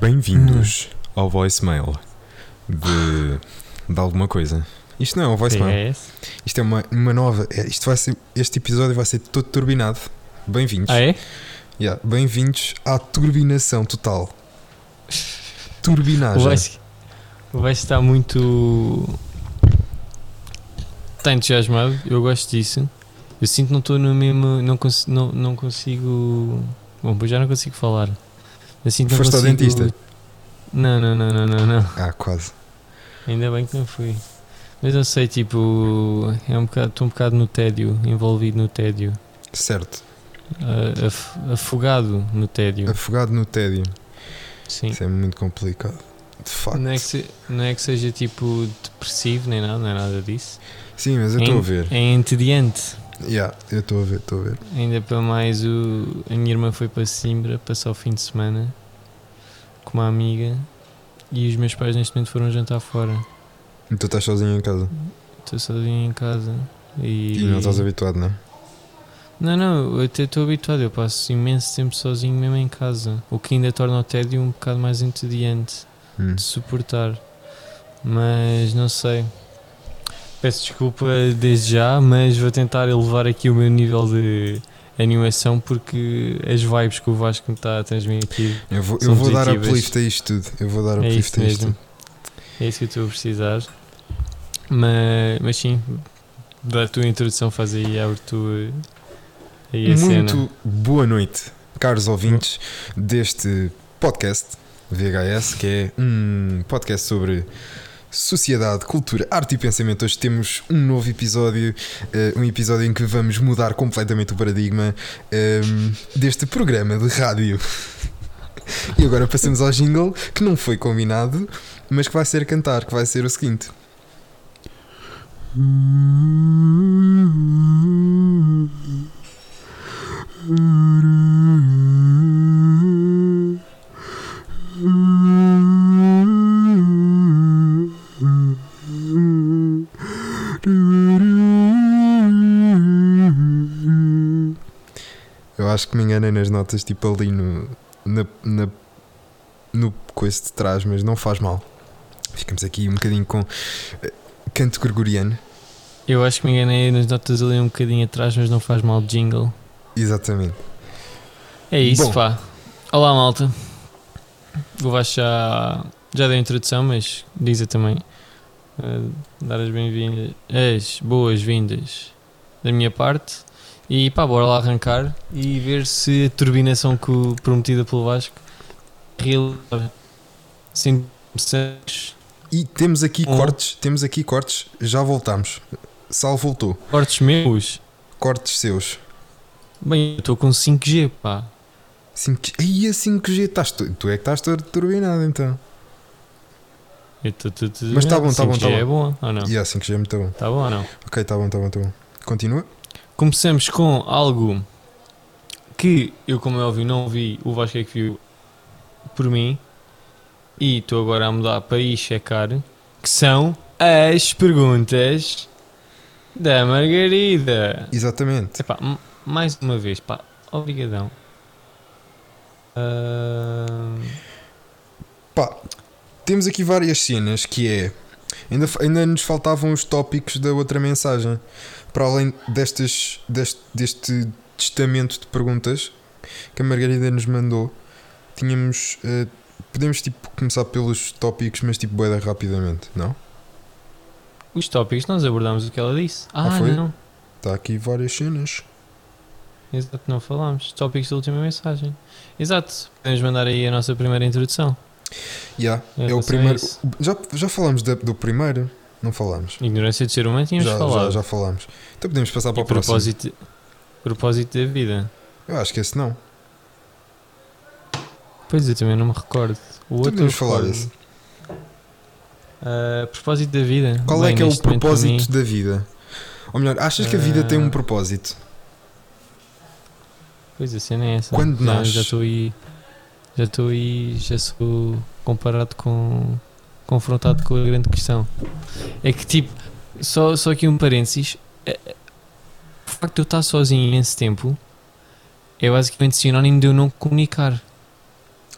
Bem-vindos ao voicemail de, de alguma coisa. Isto não é um voicemail. Isto é uma, uma nova. é- Isto vai ser, este episódio vai ser todo turbinado. Bem-vindos. Ah, é? Yeah, Bem-vindos à turbinação total. Turbinagem. O Vasco está muito. Está entusiasmado, eu gosto disso. Eu sinto que não estou no mesmo. Não, cons não, não consigo. Bom, pois já não consigo falar. Eu sinto que não Foste ao dentista? Não, não, não, não, não, não. Ah, quase. Ainda bem que não fui. Mas não sei, tipo. É um bocado, estou um bocado no tédio, envolvido no tédio. Certo. Ah, af- afogado no tédio. Afogado no tédio. Sim. Isso é muito complicado. De facto. Não é, que se- não é que seja tipo depressivo nem nada, não é nada disso. Sim, mas eu estou a ver. É entediante. Yeah, eu estou a ver, estou a ver. Ainda para mais, o, a minha irmã foi para Simbra passar o fim de semana com uma amiga e os meus pais neste momento foram jantar fora. E tu estás sozinho em casa. Estou sozinho em casa e. E não estás habituado, não é? Não, não, eu até estou habituado, eu passo imenso tempo sozinho mesmo em casa. O que ainda torna o tédio um bocado mais entediante. Hum. de suportar. Mas não sei. Peço desculpa desde já, mas vou tentar elevar aqui o meu nível de animação porque as vibes que o Vasco me está a transmitir Eu vou, eu vou dar positivas. uplift a isto tudo. Eu vou dar é uplift isso a isto mesmo. É isso que eu estou a precisar. Mas, mas sim, da tua introdução, faz aí a abertura aí a Muito cena. boa noite, caros ouvintes deste podcast VHS, que é um podcast sobre sociedade, cultura, arte e pensamento. Hoje temos um novo episódio, eh, um episódio em que vamos mudar completamente o paradigma ehm, deste programa de rádio. E agora passamos ao jingle que não foi combinado, mas que vai ser cantar, que vai ser o seguinte. acho que me enganei nas notas, tipo ali no, na, na- no coice de trás, mas não faz mal. Ficamos aqui um bocadinho com eh, canto gregoriano. Eu acho que me enganei nas notas ali um bocadinho atrás, mas não faz mal jingle. Exatamente. É isso, Bom. pá. Olá, malta. O Vasco já, deu a introdução, mas diz também. eh, dar as bem-vindas, as boas-vindas da minha parte. E pá, bora lá arrancar e ver se a turbinação que prometida pelo Vasco realiza. Sim, cortes E temos aqui Um. cortes, temos aqui cortes, já voltamos. Sal voltou. meus. Cortes seus. Bem, eu estou com 5G, pá. 5G. Aí a 5G, estás tu, tu é que estás turbinado então. Tô- tô- tô- Mas tá bom, tá bom, tá 5G é bom. bom ou não? E a 5G é muito bom. Tá bom ou não? Ok, tá bom, tá bom, tá bom. Continua. Começamos com algo que eu, como é óbvio, não vi, o Vasco é que viu por mim e estou agora a mudar para ir checar, que são as perguntas da Margarida. Exatamente. Epá, mais uma vez, pá, obrigadão. Ahn, Pá, temos aqui várias cenas que é. Ainda, ainda nos faltavam os tópicos da outra mensagem. Para além destas, deste, deste testamento de perguntas que a Margarida nos mandou, tínhamos. eh, podemos tipo começar pelos tópicos, mas tipo boeda rapidamente, não? os tópicos, nós abordámos o que ela disse. Ah, Ah, foi? não. Está aqui várias cenas. Exato, não falámos. Tópicos da última mensagem. Exato. Podemos mandar aí a nossa primeira introdução. Yeah, é o primeiro. Já, já falámos da- do primeiro? Não falámos. Ignorância de ser humano tínhamos Já, falado. já, já falámos. Então podemos passar para e o próximo. propósito, propósito da vida. Eu acho que esse não. Pois eu também não me recordo. O outro podemos falar desse. Ah, propósito da vida. Qual é Bem, que é o propósito da vida? Ou melhor, achas que a vida tem um Ah. propósito? Pois a cena é essa. Quando já, nasces? Já estou aí. Já estou aí. Já sou comparado com. Confrontado com a grande questão. É que tipo. Só, só aqui um parênteses. é- é- O facto de eu estar sozinho imenso tempo é basicamente sinónimo de eu não comunicar,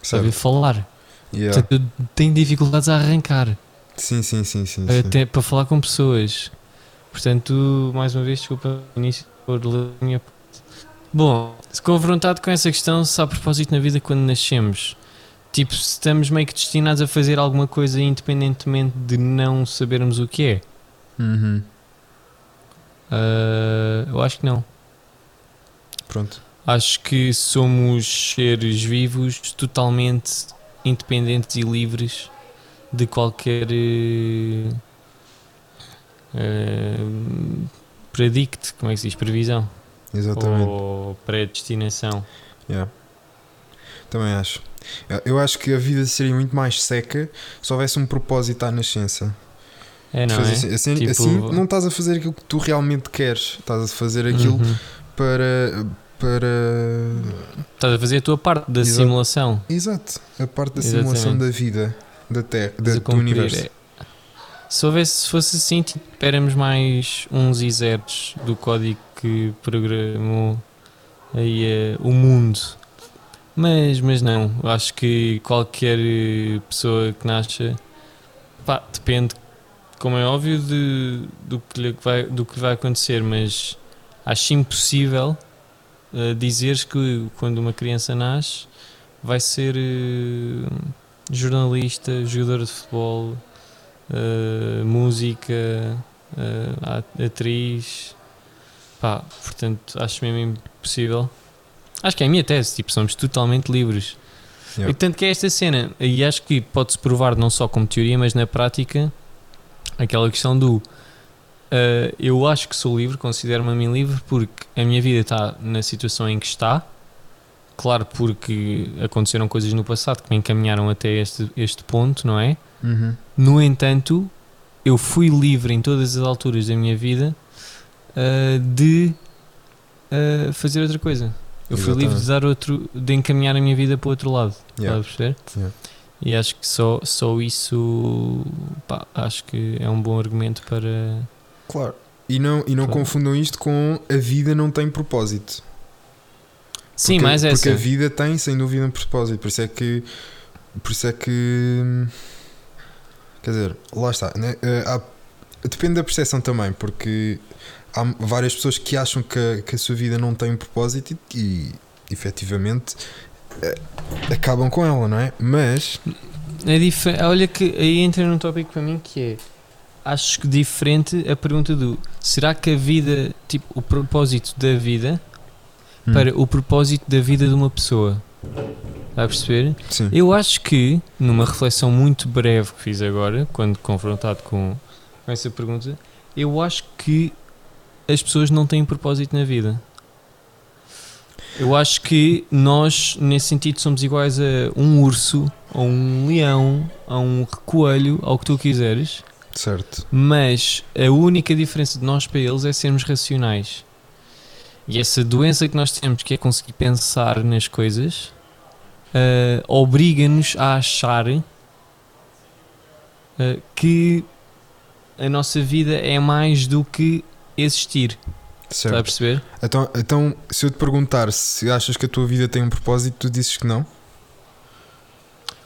saber falar. Yeah. Portanto, eu tenho dificuldades a arrancar, Sim, sim, sim, sim. sim. até para falar com pessoas. Portanto, mais uma vez, desculpa o início por ler a minha parte. Bom, se confrontado com essa questão, se há propósito na vida quando nascemos, tipo, se estamos meio que destinados a fazer alguma coisa independentemente de não sabermos o que é, Uhum. Ah, eu acho que não. Pronto. Acho que somos seres vivos totalmente independentes e livres de qualquer eh, eh, predict, como é que se diz? Previsão Exatamente. ou predestinação. Yeah. Também acho. Eu- acho que a vida seria muito mais seca se houvesse um propósito à nascença. É, não é? assim, assim, Tipo- assim não estás a fazer aquilo que tu realmente queres, estás a fazer aquilo Uhum. para. para. Estás a fazer a tua parte da Exato. simulação. Exato, a parte da Exatamente. simulação da vida, da Terra, da, do universo. é. Se, houvesse, se fosse assim, tipo, éramos mais uns e zeros do código que programou aí eh, o mundo. Mas, mas não, acho que qualquer eh, pessoa que nasça, pá, depende, como é óbvio, de, do, que vai, do que vai acontecer, mas acho impossível eh, dizeres que quando uma criança nasce vai ser eh, jornalista, jogador de futebol, eh, música, atriz. Pá, portanto, acho mesmo impossível. Acho que é a minha tese, tipo, somos totalmente livres. Yeah. E tanto que é esta cena, e acho que pode-se provar não só como teoria, mas na prática, aquela questão do eh, eu acho que sou livre, considero-me a mim livre porque a minha vida está na situação em que está. Claro, porque aconteceram coisas no passado que me encaminharam até este, este ponto, não é? Uhum. No entanto, eu fui livre em todas as alturas da minha vida ah, de ah, fazer outra coisa. Eu fui livre de dar outro, de encaminhar a minha vida para o outro lado. Yeah. Estás a perceber? Yeah. E acho que só, só isso pá, acho que é um bom argumento para. Claro. E não, e não confundam isto com a vida não tem propósito. Sim, Porque- mais Porque essa. a vida tem, sem dúvida, um propósito. Por isso é que. Por isso é que. Quer dizer, lá está. né? Eh, há- depende da percepção também, porque há várias pessoas que acham que a, que a sua vida não tem um propósito e, e efetivamente eh, acabam com ela, não é? Mas. É dife- Olha que aí entra num tópico para mim que é acho que diferente a pergunta do será que a vida, tipo, o propósito da vida hum, para o propósito da vida de uma pessoa. Está a perceber? Sim. Eu acho que, numa reflexão muito breve que fiz agora, quando confrontado com, com essa pergunta, eu acho que as pessoas não têm propósito na vida. Eu acho que nós, nesse sentido, somos iguais a um urso, a um leão, a um coelho, ao que tu quiseres, Certo. mas a única diferença de nós para eles é sermos racionais. E essa doença que nós temos, que é conseguir pensar nas coisas, ah, obriga-nos a achar ah, que a nossa vida é mais do que existir. Está a Certo. perceber? Então, então, se eu te perguntar se achas que a tua vida tem um propósito, tu dizes que não?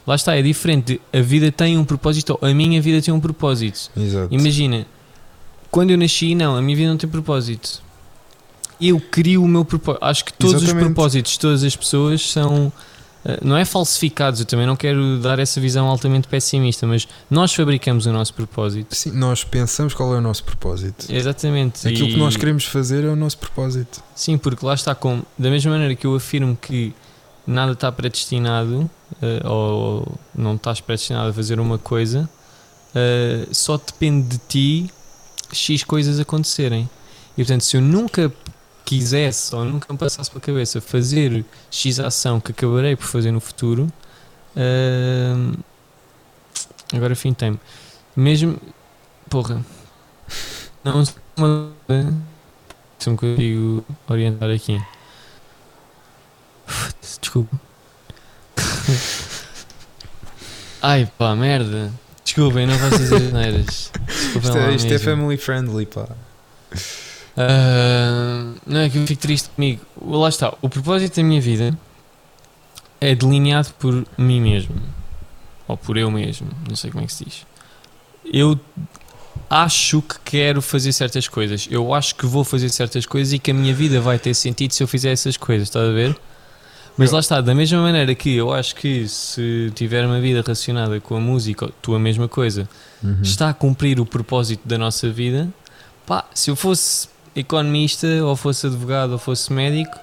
Lá está, é diferente. A vida tem um propósito, ou a minha vida tem um propósito. Exato. Imagina, quando eu nasci, não, a minha vida não tem propósito. Eu crio o meu propósito. Acho que todos Exatamente. os propósitos de todas as pessoas são. Eh, Não é falsificados, eu também não quero dar essa visão altamente pessimista, mas nós fabricamos o nosso propósito. Sim, nós pensamos qual é o nosso propósito. Exatamente. Aquilo e- que nós queremos fazer é o nosso propósito. Sim, porque lá está como. Da mesma maneira que eu afirmo que nada está predestinado, eh, ou não estás predestinado a fazer uma coisa, eh, só depende de ti X coisas acontecerem. E portanto, se eu nunca quisesse ou nunca me passasse pela cabeça fazer X ação que acabarei por fazer no futuro, eh, agora fim tem Mesmo. Porra. Não. Uma, se me consigo orientar aqui. Desculpa. Ai pá, merda. Desculpem, não faço as asneiras. Isto, lá é, isto é mesmo. family friendly, pá. Ah, Não é que eu fico triste comigo. Lá está. O propósito da minha vida é delineado por mim mesmo. Ou por eu mesmo. Não sei como é que se diz. Eu acho que quero fazer certas coisas. Eu acho que vou fazer certas coisas e que a minha vida vai ter sentido se eu fizer essas coisas. Estás a ver? Mas lá está, da mesma maneira que eu acho que se tiver uma vida relacionada com a música, tu a mesma coisa, Uhum. está a cumprir o propósito da nossa vida. Pá, se eu fosse economista, ou fosse advogado, ou fosse médico,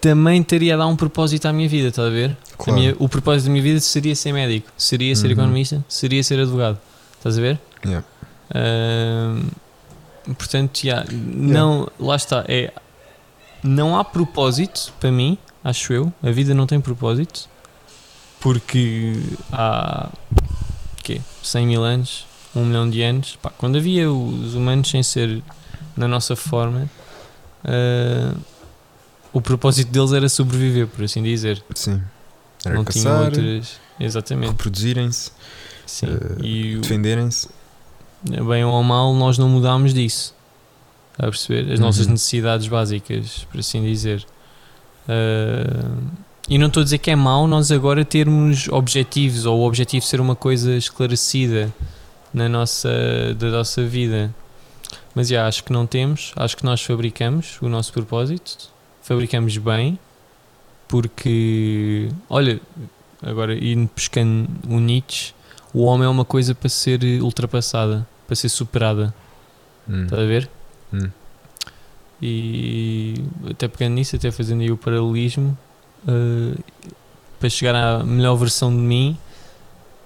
também teria a dar um propósito à minha vida, estás a ver? A Claro. minha- o propósito da minha vida seria ser médico, seria ser Uhum. economista, seria ser advogado, estás a ver? Yeah. Ahm, portanto, já, não, lá está, é, não há propósito para mim, acho eu, a vida não tem propósito, porque há quê? 100 mil anos, 1 milhão de anos, pá, quando havia os humanos sem ser na nossa forma, ah, o propósito deles era sobreviver, por assim dizer. Sim. Era não caçar, outras. Exatamente. reproduzirem-se, Sim. o- defenderem-se. bem ou mal, nós não mudámos disso. Está a perceber? As nossas Uhum. necessidades básicas, por assim dizer. Ah, e não estou a dizer que é mau nós agora termos objetivos ou o objetivo ser uma coisa esclarecida na nossa, da nossa vida. Mas já, acho que não temos. Acho que nós fabricamos o nosso propósito. Fabricamos bem. Porque, olha, agora indo pescando o Nietzsche, o homem é uma coisa para ser ultrapassada, para ser superada. Hum. Estás a ver? Hum. E até pegando nisso, até fazendo aí o paralelismo, eh, para chegar à melhor versão de mim,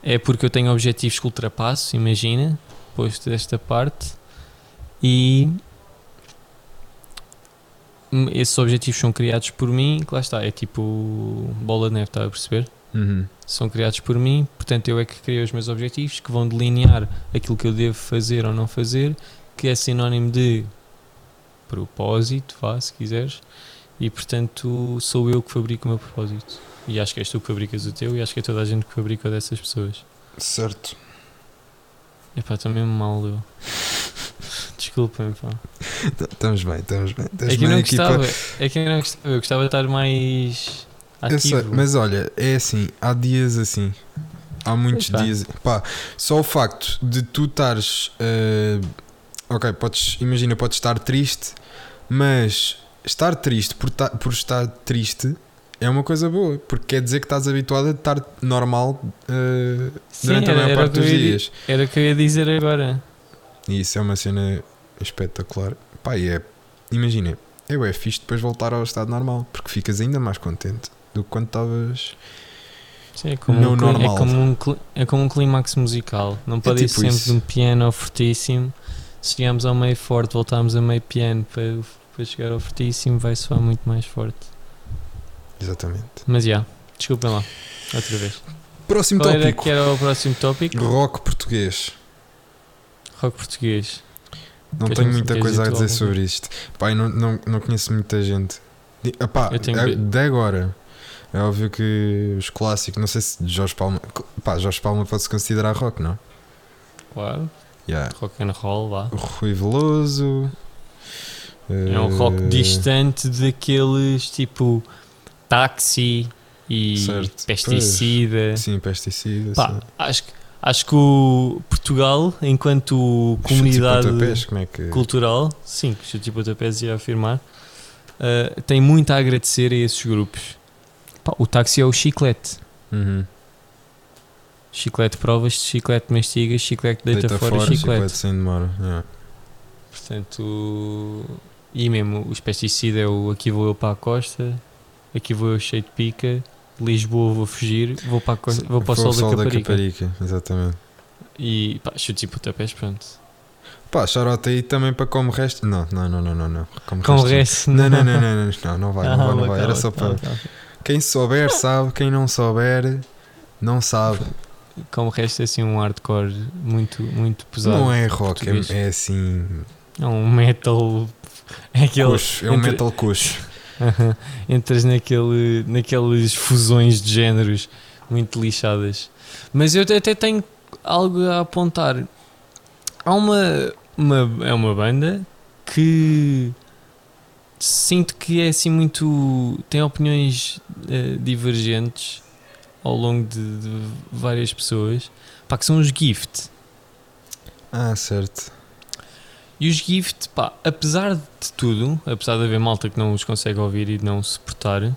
é porque eu tenho objetivos que ultrapasso, imagina, posto desta parte, e hum, esses objetivos são criados por mim, que lá está, é tipo bola de neve, está a perceber? Uhum. são criados por mim, portanto eu é que criei os meus objetivos que vão delinear aquilo que eu devo fazer ou não fazer, que é sinónimo de propósito, vá, se quiseres, e portanto sou eu que fabrico o meu propósito. E acho que és tu que fabricas o teu e acho que é toda a gente que fabrica o dessas pessoas. Certo. Epá, estou mesmo mal eu. Desculpem, pá. Estamos bem, estamos bem. Estamos É que eu não aqui para- gostava, é que eu não gostava, eu gostava de estar mais Eu sei, ativo. mas olha, é assim, há dias assim. Há muitos dias. Pá, só o facto de tu estares. eh, ok, podes. Imagina, podes estar triste, mas estar triste por, ta- por estar triste é uma coisa boa, porque quer dizer que estás habituado a estar normal eh, Sim, durante a maior parte dos ia di- dias. Era o que eu ia dizer agora. E isso é uma cena espetacular. Pá, e é. Imagina, eu é fixe depois voltar ao estado normal, porque ficas ainda mais contente do que quando estavas. Sim, é como, Não um, cli- normal. é, como um, é como um clímax musical. Não pode ir tipo sempre de um piano ao fortíssimo. Se chegarmos ao meio forte, voltarmos a meio piano para, para chegar ao fortíssimo, vai soar muito mais forte. Exatamente. Mas já, desculpem lá, outra vez. Próximo Qual era tópico. que era o próximo tópico? Rock português. Rock português. Não Queres- tenho muita coisa a dizer sobre isto. Eu não, não, não conheço muita gente. Epá, Eu tenho é- de agora. É óbvio que os clássicos, não sei se Jorge Palma. Pá, Jorge Palma pode-se considerar rock, não? Claro, Yeah. rock and roll, lá. O Rui Veloso. É um rock eh, distante daqueles tipo táxi e Certo, pesticida. Sim, pesticida. Pá, sim. acho, que- acho que o Portugal, enquanto Chutes comunidade é que. cultural, sim, que chute e pontapés ia afirmar, uh, tem muito a agradecer a esses grupos. Pá, o táxi é o chiclete. Uhum. Chiclete provas, chiclete mastigas, chiclete deita, fora, chiclete. sem demora. yeah. Portanto, e mesmo os pesticidas é o aqui vou eu para a costa, aqui vou eu cheio de pica, Lisboa vou fugir, vou para, a vou para o Foi sol, da Caparica. Caparica, exatamente. E pá, chutes e pontapés, pronto. Pá, charote aí também para como resto. Não, não, não, não, não. não. Como Com resto- Não, não, não, não, não, não, não vai, não vai, não vai. Era só para. Quem souber sabe, quem não souber não sabe. Com o resto é assim um hardcore muito, muito pesado. Não é rock, é, é assim. É um metal. É aquele. É um entre- metal coxo. Aham. Entras naquele, naquelas fusões de géneros muito lixadas. Mas eu até tenho algo a apontar. Há uma, uma, é uma banda que sinto que é assim muito. tem opiniões eh, divergentes ao longo de, de várias pessoas. Pá, que são os gift. Ah, certo. E os gift, pá, apesar de tudo, apesar de haver malta que não os consegue ouvir e não suportar,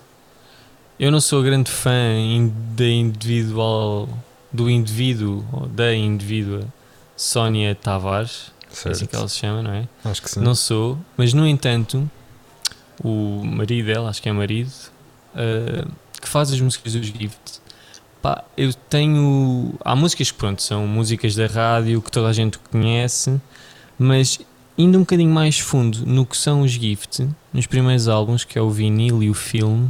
eu não sou grande fã da individual, do indivíduo, ou da indivídua Sónia Tavares, é assim certo. que ela se chama, não é? Acho que sim. Não sou, mas no entanto, o marido dela, acho que é marido, uh, que faz as músicas dos Gift, pá, eu tenho. Há músicas que, pronto, são músicas da rádio que toda a gente conhece, mas indo um bocadinho mais fundo no que são os Gift, nos primeiros álbuns, que é o vinil e o filme,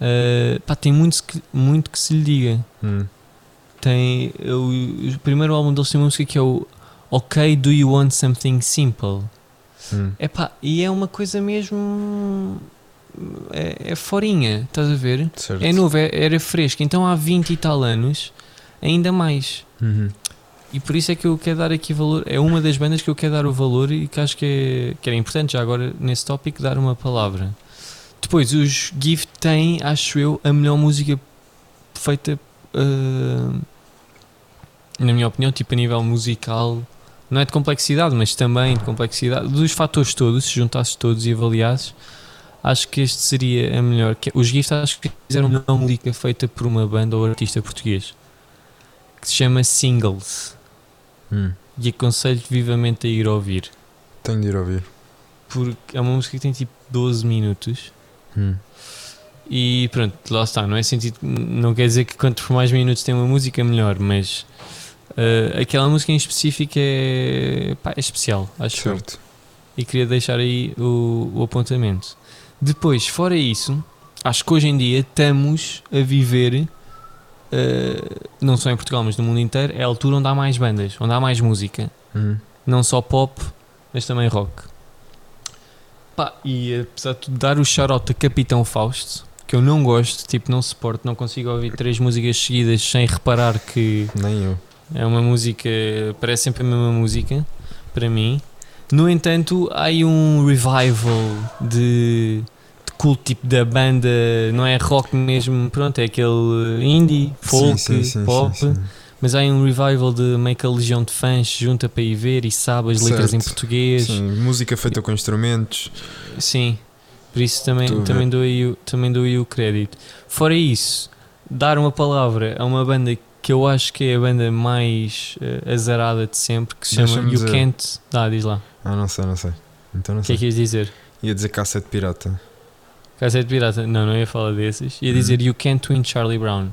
uh, pá, tem muito, que- muito que se lhe diga. Hum. Tem. O, o primeiro álbum deles tem uma música que é o Ok, Do You Want Something Simple? Hum. Epá, e é uma coisa mesmo. É, é forinha, estás a ver? Certo. É novo, é- era fresco. Então há 20 e tal anos, ainda mais. Uhum. E por isso é que eu quero dar aqui valor. É uma das bandas que eu quero dar o valor e que acho que, é, que era importante já agora nesse tópico dar uma palavra. Depois, os Gift têm, acho eu, a melhor música feita, ah, na minha opinião, tipo a nível musical. Não é de complexidade, mas também de complexidade. Dos fatores todos, se juntasses todos e avaliasses, acho que este seria a melhor. Os Gift acho que fizeram uma música feita por uma banda ou artista português que se chama Singles Hum. e aconselho vivamente a ir ouvir Tenho de ir ouvir. porque é uma música que tem tipo 12 minutos Hum. e pronto, lá está, não é sentido, não quer dizer que quanto mais minutos tem uma música melhor, mas eh, aquela música em específico é, pá, é especial, acho. Certo. e queria deixar aí o, o apontamento. Depois, fora isso, acho que hoje em dia estamos a viver, eh, não só em Portugal, mas no mundo inteiro, é a altura onde há mais bandas, onde há mais música. Hum. não só pop, mas também rock. Pá, e apesar de tudo, dar o shout-out a Capitão Fausto, que eu não gosto, tipo, não suporto, não consigo ouvir três músicas seguidas sem reparar que Nem eu. é uma música, parece sempre a mesma música, para mim. No entanto, há aí um revival de, culto, tipo da banda, não é rock mesmo, pronto, é aquele indie, folk, Sim, sim, sim, pop. sim, sim. Mas há um revival de meio que a legião de fãs junta para ir ver e sabe as letras em Certo. português. Sim. Sim, música feita com instrumentos. Por isso também, Estou também, dou aí, o- também dou aí o crédito. Fora isso, dar uma palavra a uma banda que eu acho que é a banda mais eh, azarada de sempre, que se chama You dizer. Can't. Dá, diz lá. Ah, não sei, não sei. Então não O que é sei. que ias dizer? Ia dizer cassete pirata. Cassete Pirata? Não, não ia falar desses. Ia Uhum. dizer You Can't Win Charlie Brown.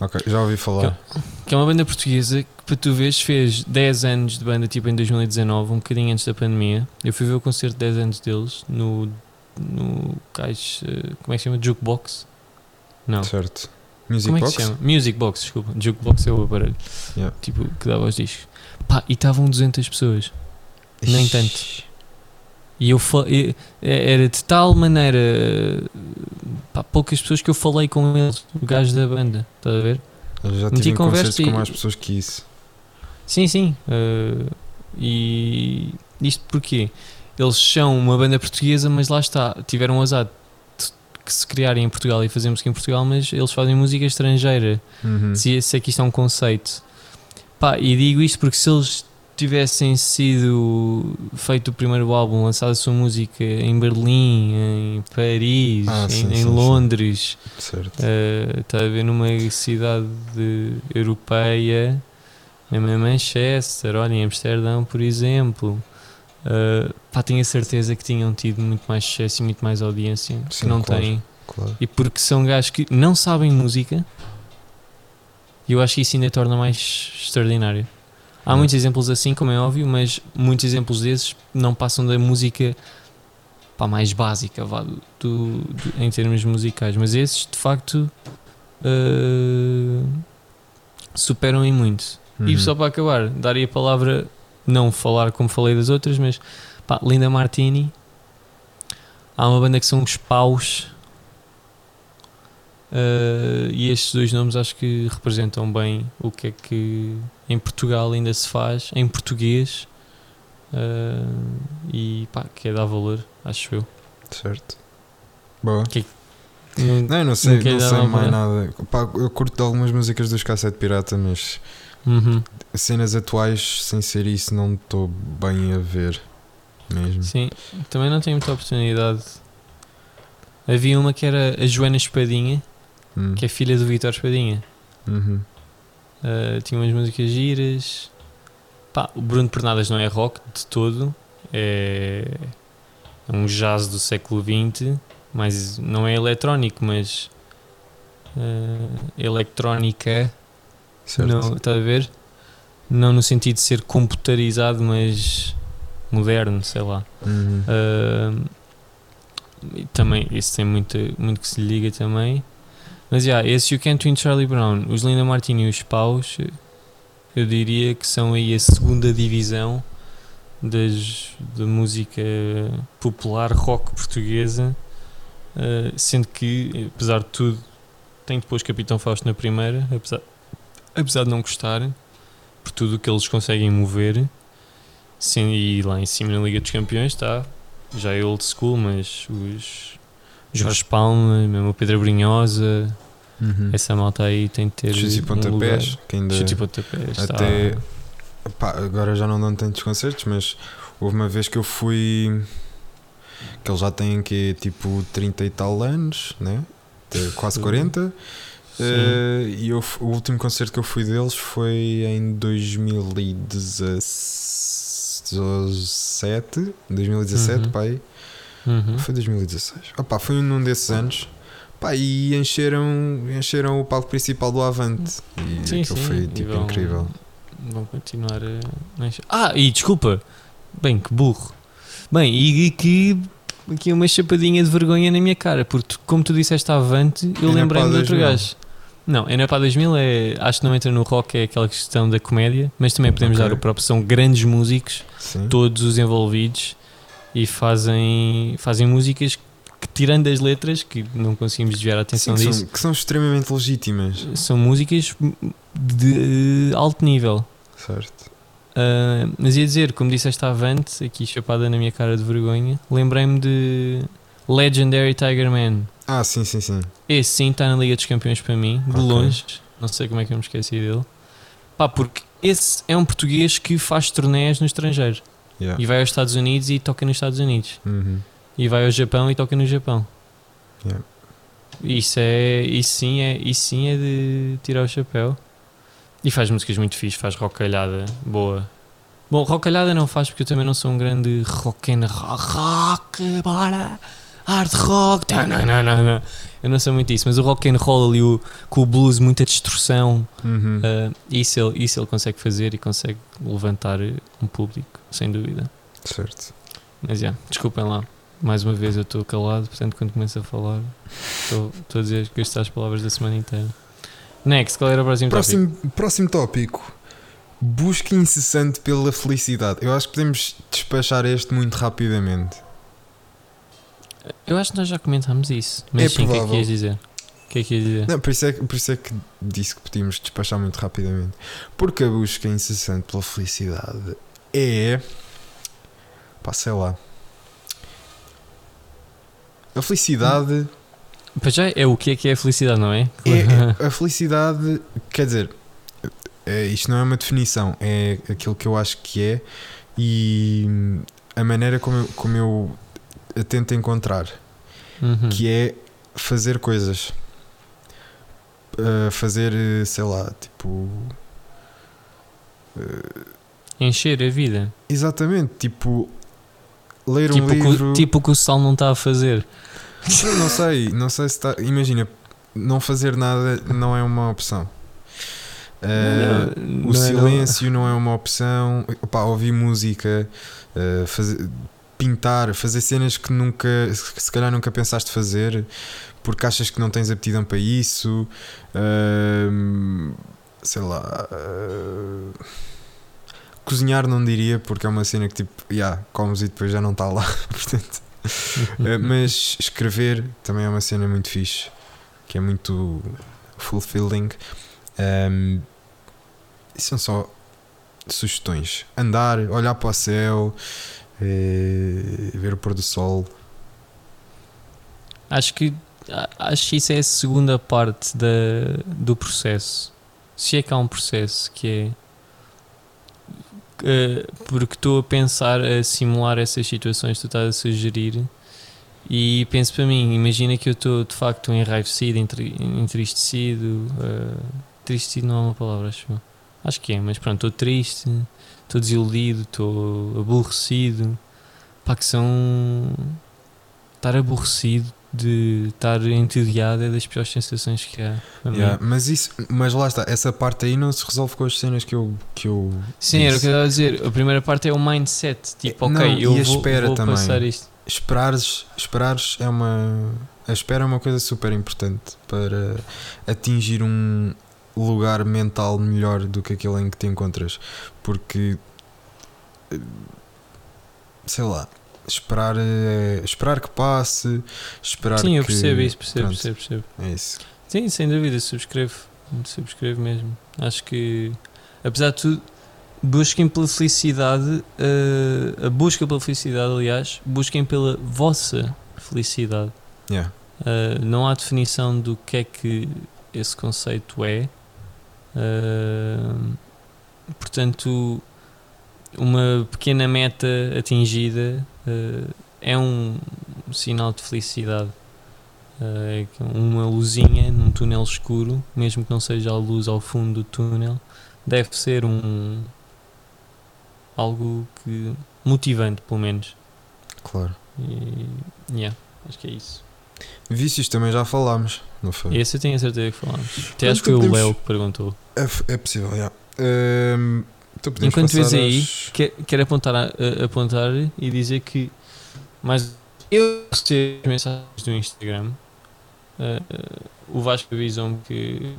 Ok, já ouvi falar. Que é uma banda portuguesa que, para tu veres, fez 10 anos de banda, tipo em 2019, um bocadinho antes da pandemia. Eu fui ver o concerto de 10 anos deles no, no caixa. Como é que se chama? Jukebox? Não. Certo. Music Como é que Box? se chama? Music Box, desculpa. Jukebox é o aparelho. Yeah. Tipo, que dava os discos. Pá, e estavam 200 pessoas. Nem Ixi. tanto. E eu e- é- era de tal maneira. Pá, poucas pessoas que eu falei com eles, o gajo da banda. Estás a ver? Eu já tive em conversa concertos e- com mais pessoas que isso. Sim, sim. eh, e isto porquê? Eles são uma banda portuguesa, mas lá está, tiveram azar que se criarem em Portugal e fazer música em Portugal, mas eles fazem música estrangeira. Uhum. Se, se é que isto é um conceito. Pá, e digo isto porque se eles tivessem sido feito o primeiro álbum, lançado a sua música em Berlim, em Paris, Ah, em, sim, em sim, sim. Londres, Certo. Uh, está a ver numa cidade europeia, mesmo em Manchester, olha, em Amsterdão, por exemplo. Uh, pá, tenho a certeza que tinham tido muito mais sucesso e muito mais audiência que Sim, não claro. têm. Claro. E porque são gajos que não sabem música, e eu acho que isso ainda torna mais extraordinário. Há muitos exemplos assim, como é óbvio, mas muitos exemplos desses não passam da música pá, mais básica vá, do, do- do- em termos musicais. Mas esses, de facto, uh, superam em muito. E Uhum. só para acabar, daria a palavra, não falar como falei das outras, mas pá, Linda Martini. Há uma banda que são os Paus. Uh, e estes dois nomes acho que representam bem o que é que em Portugal ainda se faz, em português. Uh, e pá, que é dar valor, acho eu. Certo. Boa. Não- Não, eu não sei, Não não sei mais nada. Pá, eu curto de algumas músicas dos Cassete Pirata, mas Uhum. cenas atuais, sem ser isso, não estou bem a ver. Mesmo. Sim, também não tenho muita oportunidade. Havia uma que era a Joana Espadinha, Hum. que é filha do Vitor Espadinha. Uhum. Uh, tinha umas músicas giras. Pá, o Bruno Pernadas não é rock de todo, é, é um jazz do século XX, mas não é eletrónico, mas uh, eletrónica, Certo. não, está a ver? Não no sentido de ser computarizado, mas moderno, sei lá. Uhum. Uh, também, esse tem muito, muito que se liga também. Mas já, yeah, esse You Can't Win Charlie Brown, os Linda Martini e os Paus, eu diria que são aí a segunda divisão das, da música popular rock portuguesa. uh, sendo que, apesar de tudo, tem depois Capitão Fausto na primeira, apesar, apesar de não gostar, por tudo o que eles conseguem mover. Sim, e lá em cima na Liga dos Campeões está, já é old school, mas os Jorge Palma, mesmo o Pedro Brinhosa, Uhum. essa malta aí tem de ter. Chutes e um pontapés, lugar. que ainda. Chutes e pontapés, Até- Pá, agora já não dão tantos concertos, mas houve uma vez que eu fui. que eles já têm que tipo 30 e tal anos, né? Até Quase 40. Sim. Eh, e eu, o último concerto que eu fui deles foi em 2017. 2017, Uhum. pai. Uhum. Foi 2016. Opa, foi num desses anos. Pá, e encheram, encheram o palco principal do Avante. E Sim, aquilo sim, foi tipo vão- incrível. Vão continuar a. Ah, e desculpa, bem, que burro. Bem, e, e que. Aqui uma chapadinha de vergonha na minha cara, porque tu- como tu disseste avante, eu É lembrei-me de outro 2000. gajo. Não, na pá 2000, é, acho que não entra no rock, é aquela questão da comédia, mas também podemos Ok. dar o próprio. São grandes músicos, Sim. todos os envolvidos, e fazem, fazem músicas que, tirando as letras, que não conseguimos desviar a Sim, atenção que, disso, são, que são extremamente legítimas. são músicas de alto nível. Certo. Uh, mas ia dizer, como disseste avante, aqui chapada na minha cara de vergonha, lembrei-me de Legendary Tiger Man. Ah, sim, sim, sim. Esse sim está na Liga dos Campeões para mim, de Ok. longe. Não sei como é que eu me esqueci dele. Pá, porque esse é um português que faz turnés no estrangeiro. Yeah. E vai aos Estados Unidos e toca nos Estados Unidos. Uhum. E vai ao Japão e toca no Japão. Yeah. Isso é. Isso sim é, isso sim é de tirar o chapéu. E faz músicas muito fixe, faz rockalhada boa. Bom, rockalhada não faz porque eu também não sou um grande rock and rock, rock bora, hard rock. não, não, não, não. Eu não sou muito isso, mas o rock and roll ali o, com o blues, muita distorção, Uhum. uh, isso, ele, isso ele consegue fazer e consegue levantar um público, sem dúvida. Certo. Mas já, desculpem lá. Mais uma vez eu estou calado, portanto quando começo a falar estou a dizer que estas as palavras da semana inteira. Next, qual era o próximo, tópico? Próximo, próximo tópico. Busca incessante pela felicidade. Eu acho que podemos despachar este muito rapidamente. Eu acho que nós já comentámos isso. Mas É sim, o que é que ias dizer? O que é que ias dizer? Não, por, isso é, que- por isso é que disse que podíamos despachar muito rapidamente. Porque a busca incessante pela felicidade é. pá, sei lá. A felicidade Para já é o que é que é a felicidade, não é? é, é- a felicidade, quer dizer, é, isto não é uma definição, é aquilo que eu acho que é e a maneira como eu, como eu a tento encontrar, Uhum. que é fazer coisas. Uh, fazer, sei lá, tipo. Encher a vida. Exatamente, tipo. Ler Tipo um o que livro. tipo que o Sal não está a fazer. Não sei, não sei se está. Imagina, não fazer nada não é uma opção. Uh, Não, O não é- silêncio não é uma opção. Opá, ouvir música, eh, fazer, pintar, fazer cenas que nunca, que se calhar nunca pensaste fazer porque achas que não tens aptidão para isso. Ahm, sei lá. ah, cozinhar não diria porque é uma cena que tipo, yeah, comes e depois já não está lá. Portanto, eh, mas escrever também é uma cena muito fixe, que é muito fulfilling. Um, são só sugestões. Andar, olhar para o céu, ver o pôr do sol. Acho que acho que isso é a segunda parte da, do processo. Se é que há um processo que é eh, porque estou a pensar a simular essas situações que tu estás a sugerir e penso para mim, imagina que eu estou de facto enraivecido, entri- entristecido, eh, tristecido não é uma palavra, acho. Acho que é, mas pronto, estou triste, estou desiludido, estou aborrecido. Pá, que são. Estar aborrecido de estar entediado é das piores sensações que há. Yeah, mas, isso, mas lá está, essa parte aí não se resolve com as cenas que eu. Que eu Sim, era o que eu estava a dizer. A primeira parte é o mindset. Tipo, Não, ok, e eu a vou, espera vou também. passar isto. Esperares, esperares é uma. A espera é uma coisa super importante para atingir um lugar mental melhor do que aquele em que te encontras. Porque. eh, Sei lá. Esperar, é, esperar que passe, esperar Sim, eu que- percebo isso, percebo, pronto. percebo, percebo. É isso. Sim, sem dúvida, subscrevo. Subscrevo mesmo. Acho que, apesar de tudo, busquem pela felicidade, eh, a busca pela felicidade, aliás, busquem pela vossa felicidade. Yeah. Uh, não há definição do que é que esse conceito é. Uh, portanto, uma pequena meta atingida uh, é um sinal de felicidade. Uh, uma luzinha num túnel escuro, mesmo que não seja a luz ao fundo do túnel, deve ser um algo que motivante, pelo menos. Claro. E, yeah, acho que é isso. Vícios também já falámos, não foi? Esse eu tenho a certeza que falámos. Até acho que foi o Léo que perguntou. É, é possível, já. Ehm, então Enquanto vês aí, quer, quero apontar, a- a- apontar e dizer que mais eu recebo as mensagens do Instagram. Uh, uh, o Vasco avisou-me que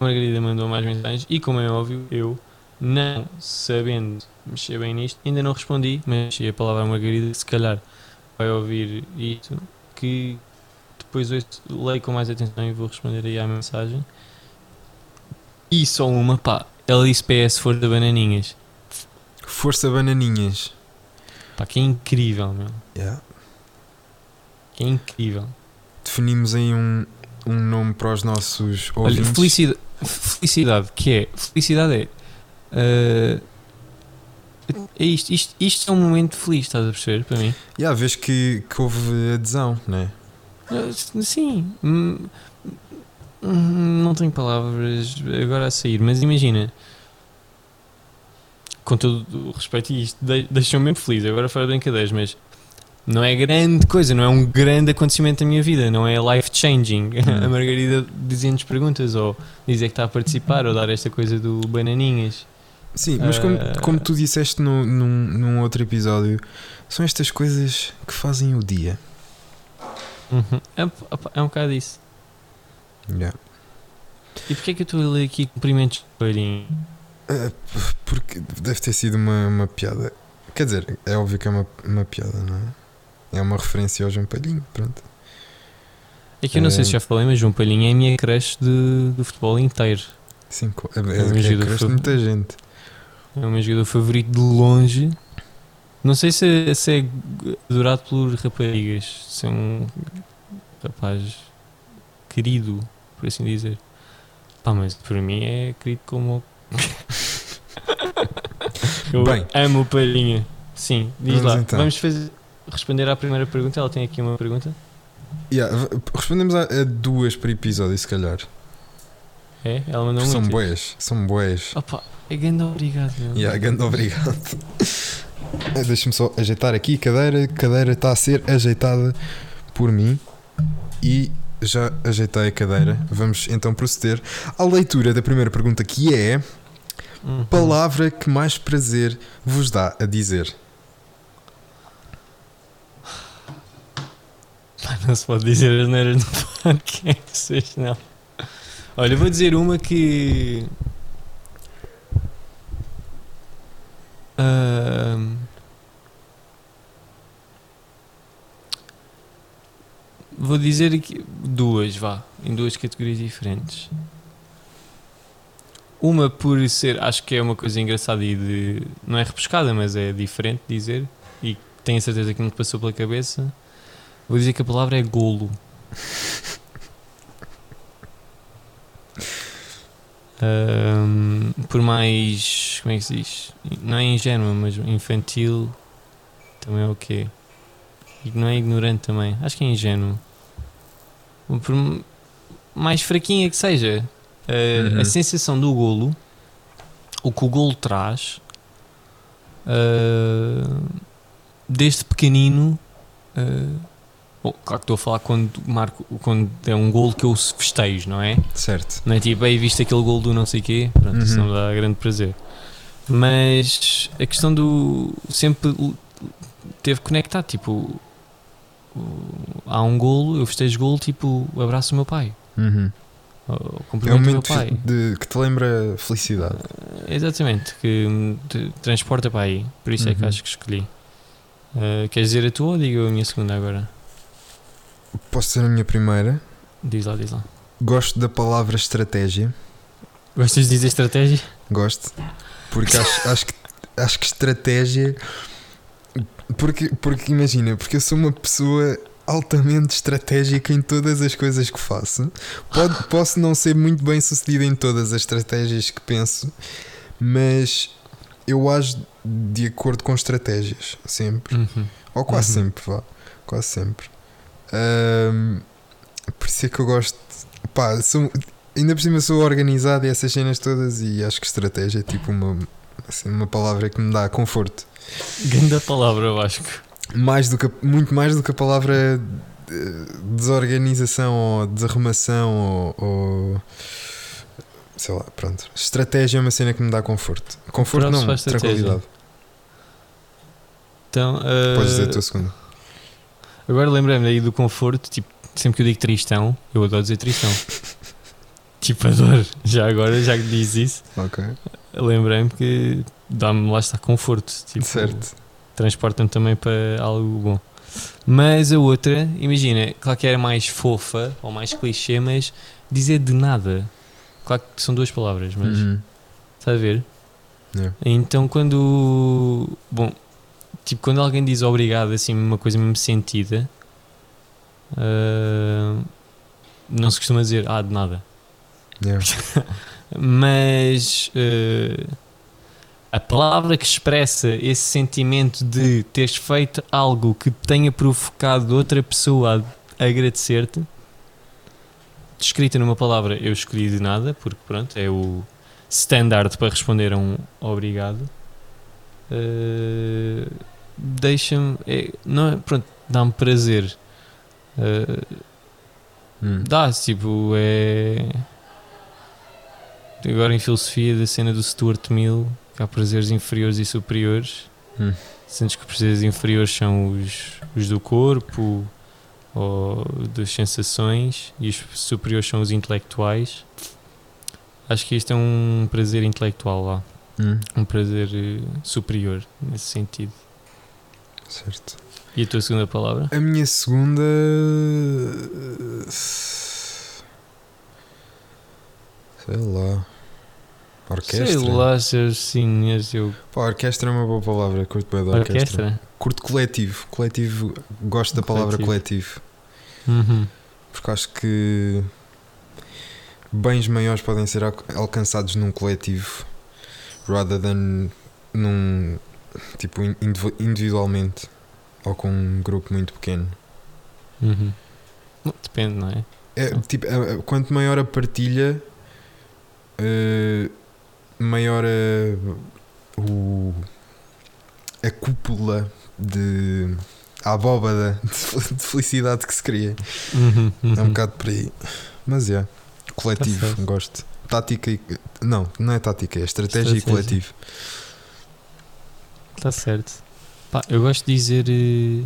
a Margarida mandou mais mensagens e, como é óbvio, eu, não sabendo mexer bem nisto, ainda não respondi, mas a palavra à Margarida, se calhar vai ouvir isto, que depois leio com mais atenção e vou responder aí à mensagem. E só uma, pá, ela disse PS for da Bananinhas. Força Bananinhas. Pá, que é incrível, meu. Yeah. Que é incrível. Definimos aí um, um nome para os nossos Olha, ouvintes. felicidade, felicidade, que é? Felicidade é. ah, é isto, isto, isto é um momento feliz, estás a perceber? Para mim. E há vez que, que houve adesão, não é? Ah, Sim. hum, hum, Não tenho palavras agora a sair, mas imagina. Com todo o respeito, e isto de- deixou-me mesmo feliz, agora fora de brincadeiras, mas não é grande coisa, não é um grande acontecimento da minha vida, não é life changing. Hum. A Margarida dizendo-nos perguntas, ou dizer que está a participar, ou dar esta coisa do bananinhas. Sim, mas como, Ah. como tu disseste no, num, num outro episódio, são estas coisas que fazem o dia. É, um- é um bocado isso. Yeah. E porquê é que eu estou a ler aqui cumprimentos de p- porque deve ter sido uma, uma piada. Quer dizer, é óbvio que é uma, uma piada, não é? É uma referência ao João Palhinho, pronto. É que eu não sei É. se já falei, mas João Palhinha é a minha crush de, do futebol inteiro. Sim, é, É é, é, jogador crush de muita gente. É o meu jogador favorito de longe. Não sei se, se é adorado por raparigas. Se é um rapaz querido, por assim dizer. Pá, mas para mim é querido como. Eu Bem. amo o Palhinha. Sim, diz Vamos lá. então. Vamos fazer, responder à primeira pergunta. Ela tem aqui uma pergunta. Yeah, respondemos a, a duas por episódio, se calhar. É? Ela mandou são muito. boés, são boés. Opa, é grande obrigado. Meu. Yeah, grande obrigado. Eh, Deixa-me só ajeitar aqui a cadeira. A cadeira está a ser ajeitada por mim e já ajeitei a cadeira. Vamos então proceder à leitura da primeira pergunta que é Uhum. palavra que mais prazer vos dá a dizer. Não se pode dizer as neiras no podcast, não. Olha, vou dizer uma que. Vou dizer aqui duas, vá, em duas categorias diferentes. Uma por ser, acho que é uma coisa engraçada e de, não é repescada, mas é diferente dizer e tenho certeza que me passou pela cabeça. Vou dizer que a palavra é golo. Ahm, por mais. Como é que se diz? Não é ingênua, mas infantil. Também é o quê? E não é ignorante também. Acho que é ingênuo. Por mais fraquinha que seja, ah, Uhum. a sensação do golo, o que o golo traz, ah, desde pequenino. bom, claro que estou a falar quando marco quando é um golo que eu festejo, não é? Certo. Não é tipo, aí viste aquele gol do não sei quê, pronto, isso Uhum. não dá grande prazer. Mas a questão do. sempre teve conectado, tipo, há um golo, eu festejo golo, tipo, abraço o meu pai, Uhum. É um momento pai. de, que te lembra felicidade. Exatamente, que me te transporta para aí, por isso é que Uhum. acho que escolhi. Uh, queres dizer a tua ou digo a minha segunda agora? Posso ser a minha primeira? Diz lá, diz lá. Gosto da palavra estratégia. Gostas de dizer estratégia? Gosto. Porque acho, acho, que, acho que estratégia. Porque, porque imagina, porque eu sou uma pessoa altamente estratégica em todas as coisas que faço. Pode, posso não ser muito bem sucedido em todas as estratégias que penso, mas eu ajo de acordo com estratégias, sempre. Uhum. Ou quase Uhum. sempre, vá. Quase sempre. Ahm, por isso é que eu gosto. Pá, sou, ainda por cima sou organizado e essas cenas todas e acho que estratégia é tipo uma, assim, uma palavra que me dá conforto. Grande palavra, Vasco. Mais do que, muito mais do que a palavra eh, desorganização ou desarrumação ou, ou- sei lá, pronto. Estratégia é uma cena que me dá conforto. Conforto não, tranquilidade. Então, uh, Podes dizer a tua segunda. Agora lembrei-me aí do conforto, tipo, sempre que eu digo tristão, eu adoro dizer tristão. tipo, adoro. Já agora, já que diz isso, Ok. lembrei-me que dá-me lá está conforto. Tipo, certo. Transporta-me também para algo bom. Mas a outra, imagina, claro que era mais fofa ou mais clichê, mas dizer de nada. Claro que são duas palavras, mas Uhum. está a ver? Yeah. Então quando. Bom, tipo, quando alguém diz obrigado, assim, uma coisa mesmo sentida, ah, não se costuma dizer, ah, de nada. Yeah. Mas ah, a palavra que expressa esse sentimento de teres feito algo que tenha provocado outra pessoa a agradecer-te, descrita numa palavra, eu escolhi de nada, porque pronto, é o standard para responder a um obrigado. Uh, deixa-me é, não é, pronto dá-me prazer Uh, Hum. dá tipo é agora em filosofia da cena do Stuart Mill que há prazeres inferiores e superiores Hum. sentes que os prazeres inferiores são os, os do corpo ou das sensações e os superiores são os intelectuais acho que isto é um prazer intelectual lá Hum. um prazer eh, superior nesse sentido. Certo. E a tua segunda palavra? A minha segunda. Sei lá. Orquestra. Sei lá, seus senhores, eu. Pá, orquestra é uma boa palavra. Curto bem da orquestra. Orquestra? Curto coletivo. Coletivo. Gosto da palavra coletivo. Uhum. Porque acho que. Bens maiores podem ser al- alcançados num coletivo. Rather than num. Tipo, in- individu- individualmente. Ou com um grupo muito pequeno. Uhum. Depende, não é? É, tipo, a- a- quanto maior a partilha, eh, maior a, o, a cúpula de. a abóbada de fel- de felicidade que se cria. Uhum, É um uhum. bocado por aí. Mas é, coletivo, Tá certo. gosto. Tática e. Não, não é tática, é estratégia, e Estratégia. coletivo. Está certo. Pá, eu gosto de dizer eh,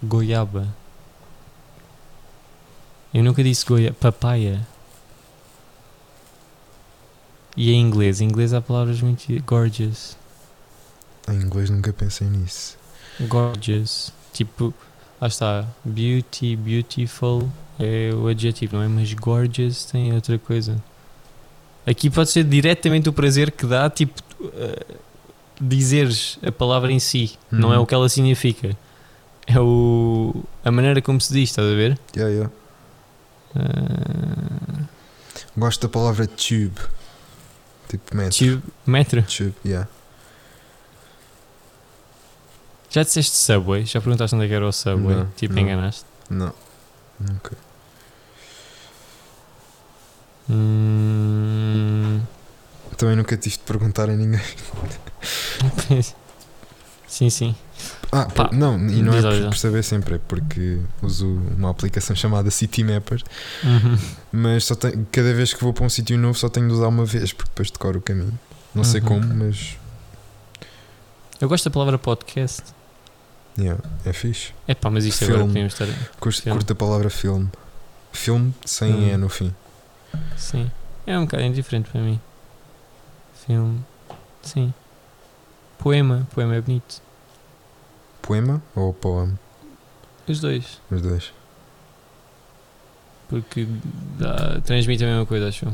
goiaba. Eu nunca disse goiaba. Papaya. E em inglês? Em inglês há palavras muito. Gorgeous. Em inglês nunca pensei nisso. Gorgeous. Tipo, lá está. Beauty, beautiful é o adjetivo, não é? Mas gorgeous tem outra coisa. Aqui pode ser diretamente o prazer que dá, tipo, uh, dizeres a palavra em si, não é Uhum. o que ela significa. É o. A maneira como se diz, estás a ver? Yeah, yeah. Ah, Gosto da palavra tube. Tipo metro. tube, metro. Tube, yeah. Já disseste Subway? Já perguntaste onde é que era o Subway? Não, tipo, não. enganaste? Não. Nunca. Hum, Também nunca tive de perguntar a ninguém. sim, sim. Ah, Pá, não, e não é por, por saber sempre, é porque uso uma aplicação chamada City Mapper, Uhum. mas só tenho, cada vez que vou para um sítio novo só tenho de usar uma vez, porque depois decoro o caminho. Não sei Uhum. como, mas Eu gosto da palavra podcast. yeah, é fixe. É pá, mas isto agora podemos estar. Curto, a palavra filme. Filme sem Hum. E no fim. Sim. É um bocado indiferente para mim. Filme. Sim. Poema. Poema é bonito. Poema ou poema? Os dois. Os dois. Porque dá, transmite a mesma coisa, acho.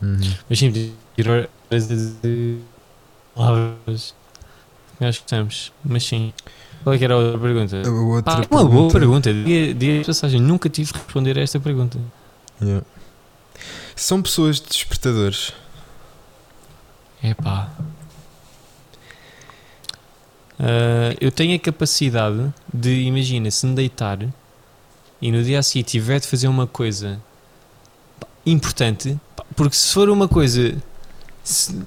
Uhum. Mas sim, tirar de palavras. Acho que estamos. Mas sim. Qual é que era a outra pergunta? A outra Ah, uma boa pergunta. Diga, diga a passagem. Nunca tive de responder a esta pergunta. Yeah. São pessoas despertadores. Epá. Ah, eu tenho a capacidade de, imagina, se me deitar e no dia a seguir tiver de fazer uma coisa pá, importante, pá, porque se for uma coisa. se-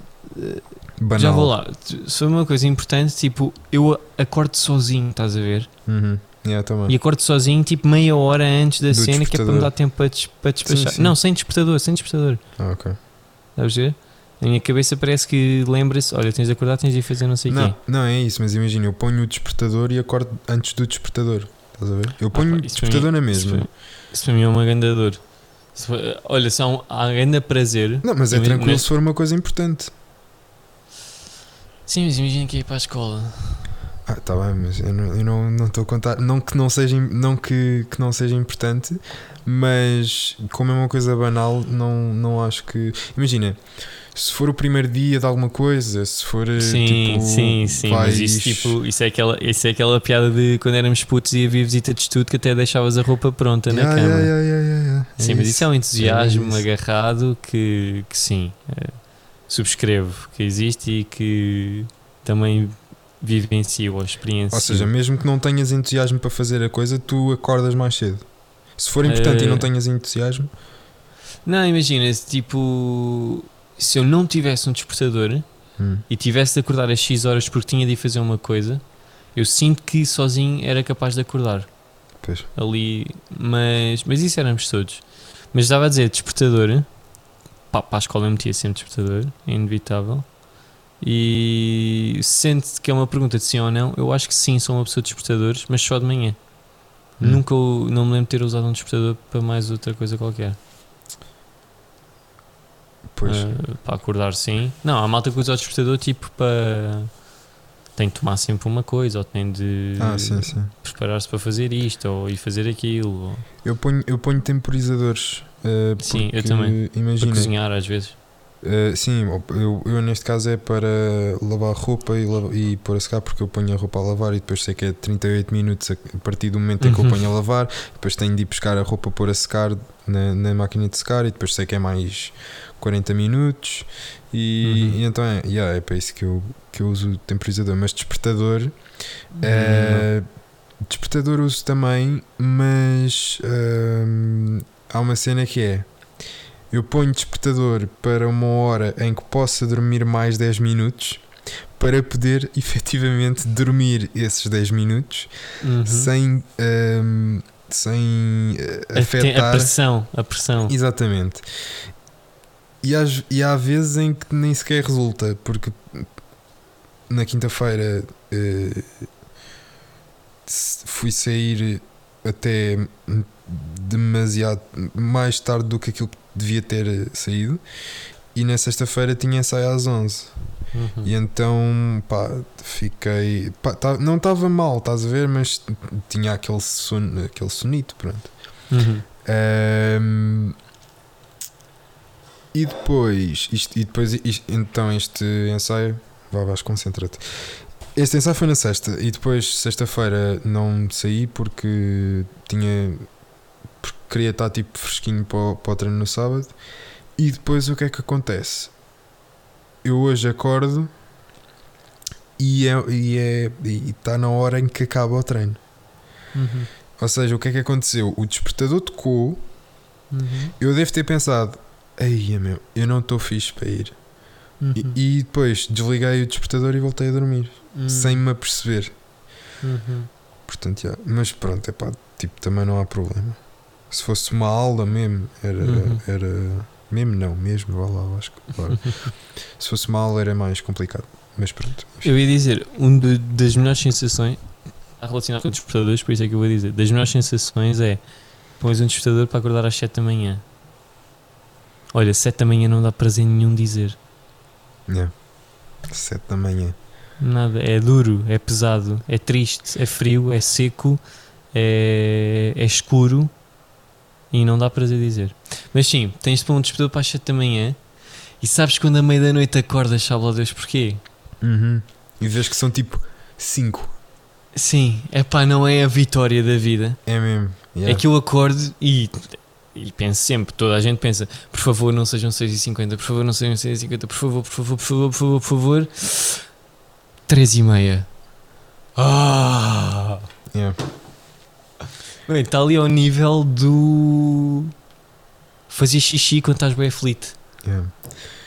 Banal. já vou lá. Se for uma coisa importante, tipo, eu acordo sozinho, estás a ver? Uhum. Yeah. E acordo sozinho, tipo, meia hora antes da Do cena, que é para me dar tempo para, des- para despachar. sim. Não, sem despertador, sem despertador. Ah, ok. Sabes ver? Na minha cabeça parece que lembra-se: olha, tens de acordar, tens de ir fazer não sei o quê. Não, não, é isso, mas imagina, eu ponho o despertador e acordo antes do despertador. Estás a ver? Eu ponho Ah, o pá, isso para despertador mim- na Isso mesma. para, isso para mim é uma grande dor. For- olha, são há grande prazer. Não, mas é tranquilo mas- se for uma coisa importante. Sim, mas imagina que é ir para a escola. Ah, tá bem, mas eu não eu não não estou a contar. Não que não seja, não que, que não seja importante, mas como é uma coisa banal, não, não acho que. Imagina, se for o primeiro dia de alguma coisa, se for. eh, Sim, tipo, sim, sim. vais- Mas isso, tipo, isso, é aquela, isso é aquela piada de quando éramos putos e havia visita de estudo que até deixavas a roupa pronta na Yeah, cama. yeah, yeah, yeah. É Sim, mas isso é um entusiasmo isso. agarrado que, que sim, eh, subscrevo que existe e que também vivencio ou experiencio. Ou seja, mesmo que não tenhas entusiasmo para fazer a coisa, tu acordas mais cedo. Se for importante e não Eh, tenhas entusiasmo, Não, imagina, tipo, se eu não tivesse um despertador hum, e tivesse de acordar às X horas porque tinha de ir fazer uma coisa, eu sinto que sozinho era capaz de acordar pois. ali, mas, mas isso éramos todos. Mas estava a dizer, despertador, pá, para a escola eu metia sempre despertador, é inevitável. E sente que é uma pergunta de sim ou não, eu acho que sim, sou uma pessoa de despertadores, mas só de manhã. Hum. Nunca não me lembro de ter usado um despertador para mais outra coisa qualquer. Pois. Uh, para acordar, sim. Não, há malta que usa o despertador tipo para. Tem de tomar sempre uma coisa, ou tem de ah, preparar-se para fazer isto, ou ir fazer aquilo, ou Eu ponho, eu ponho temporizadores. eh, Sim, eu também. para Imagina, cozinhar às vezes. eh, sim, eu, eu neste caso é para lavar roupa e, lava- e pôr a secar, porque eu ponho a roupa a lavar e depois sei que é 38 minutos a partir do momento em que eu Uhum. ponho a lavar, depois tenho de ir buscar a roupa pôr a secar na, na máquina de secar e depois sei que é mais 40 minutos e, Uhum. e então é, yeah, é para isso que eu, que eu uso o temporizador, mas despertador Uhum. eh, despertador uso também, mas hum, há uma cena que é eu ponho despertador para uma hora em que possa dormir mais 10 minutos para poder efetivamente dormir esses 10 minutos Uhum. sem, hum, sem eh, A- tem- A afetar. pressão, a pressão. Exatamente. E, às- e há vezes em que nem sequer resulta, porque na quinta-feira s- fui sair até demasiado mais tarde do que aquilo que devia ter saído e na sexta-feira tinha ensaio às 11 Uhum. e então pá, fiquei pá, tá- não estava mal, estás a ver, mas tinha aquele, son, aquele sonito, pronto. Uhum. Ahm, e depois, isto, e depois isto- então este ensaio, vá, vais, concentra-te. Este ensaio foi na sexta e depois, sexta-feira, não saí porque tinha. porque queria estar tipo fresquinho para o, para o treino no sábado. E depois o que é que acontece? Eu hoje acordo e é, e é e está na hora em que acaba o treino. Uhum. Ou seja, o que é que aconteceu? O despertador tocou, Uhum. eu devo ter pensado, ei meu, eu não estou fixe para ir. Uhum. E, e depois desliguei o despertador e voltei a dormir, Uhum. sem me aperceber. Uhum. Portanto, já. Mas pronto, é pá, tipo, também não há problema. Se fosse uma aula mesmo, era. Uhum. era mesmo não, mesmo, vá lá, acho que. claro. Se fosse uma aula era mais complicado. Mas pronto. Eu ia dizer, um de- das melhores sensações, está relacionado com despertadores, por isso é que eu vou dizer, das melhores sensações é pões um despertador para acordar às 7 da manhã. Olha, 7 da manhã não dá prazer nenhum dizer. Yeah. Sete da manhã. Nada, é duro, é pesado, é triste, é frio, é seco, é, é escuro e não dá prazer dizer. Mas sim, tens de pôr um despertador para as 7 da manhã e sabes quando a meia da noite acordas, sabe lá Deus porquê? Uhum. E vês que são tipo cinco. Sim, é pá, não é a vitória da vida. É mesmo. Yeah. É que eu acordo e, e penso sempre, toda a gente pensa, por favor não sejam 6h50, por favor não sejam 6h50, por favor, por favor, por favor, por favor, por favor. 3 e meia. Ah! Yeah. Bem, está ali ao nível do fazer xixi quando estás bem aflito. Yeah.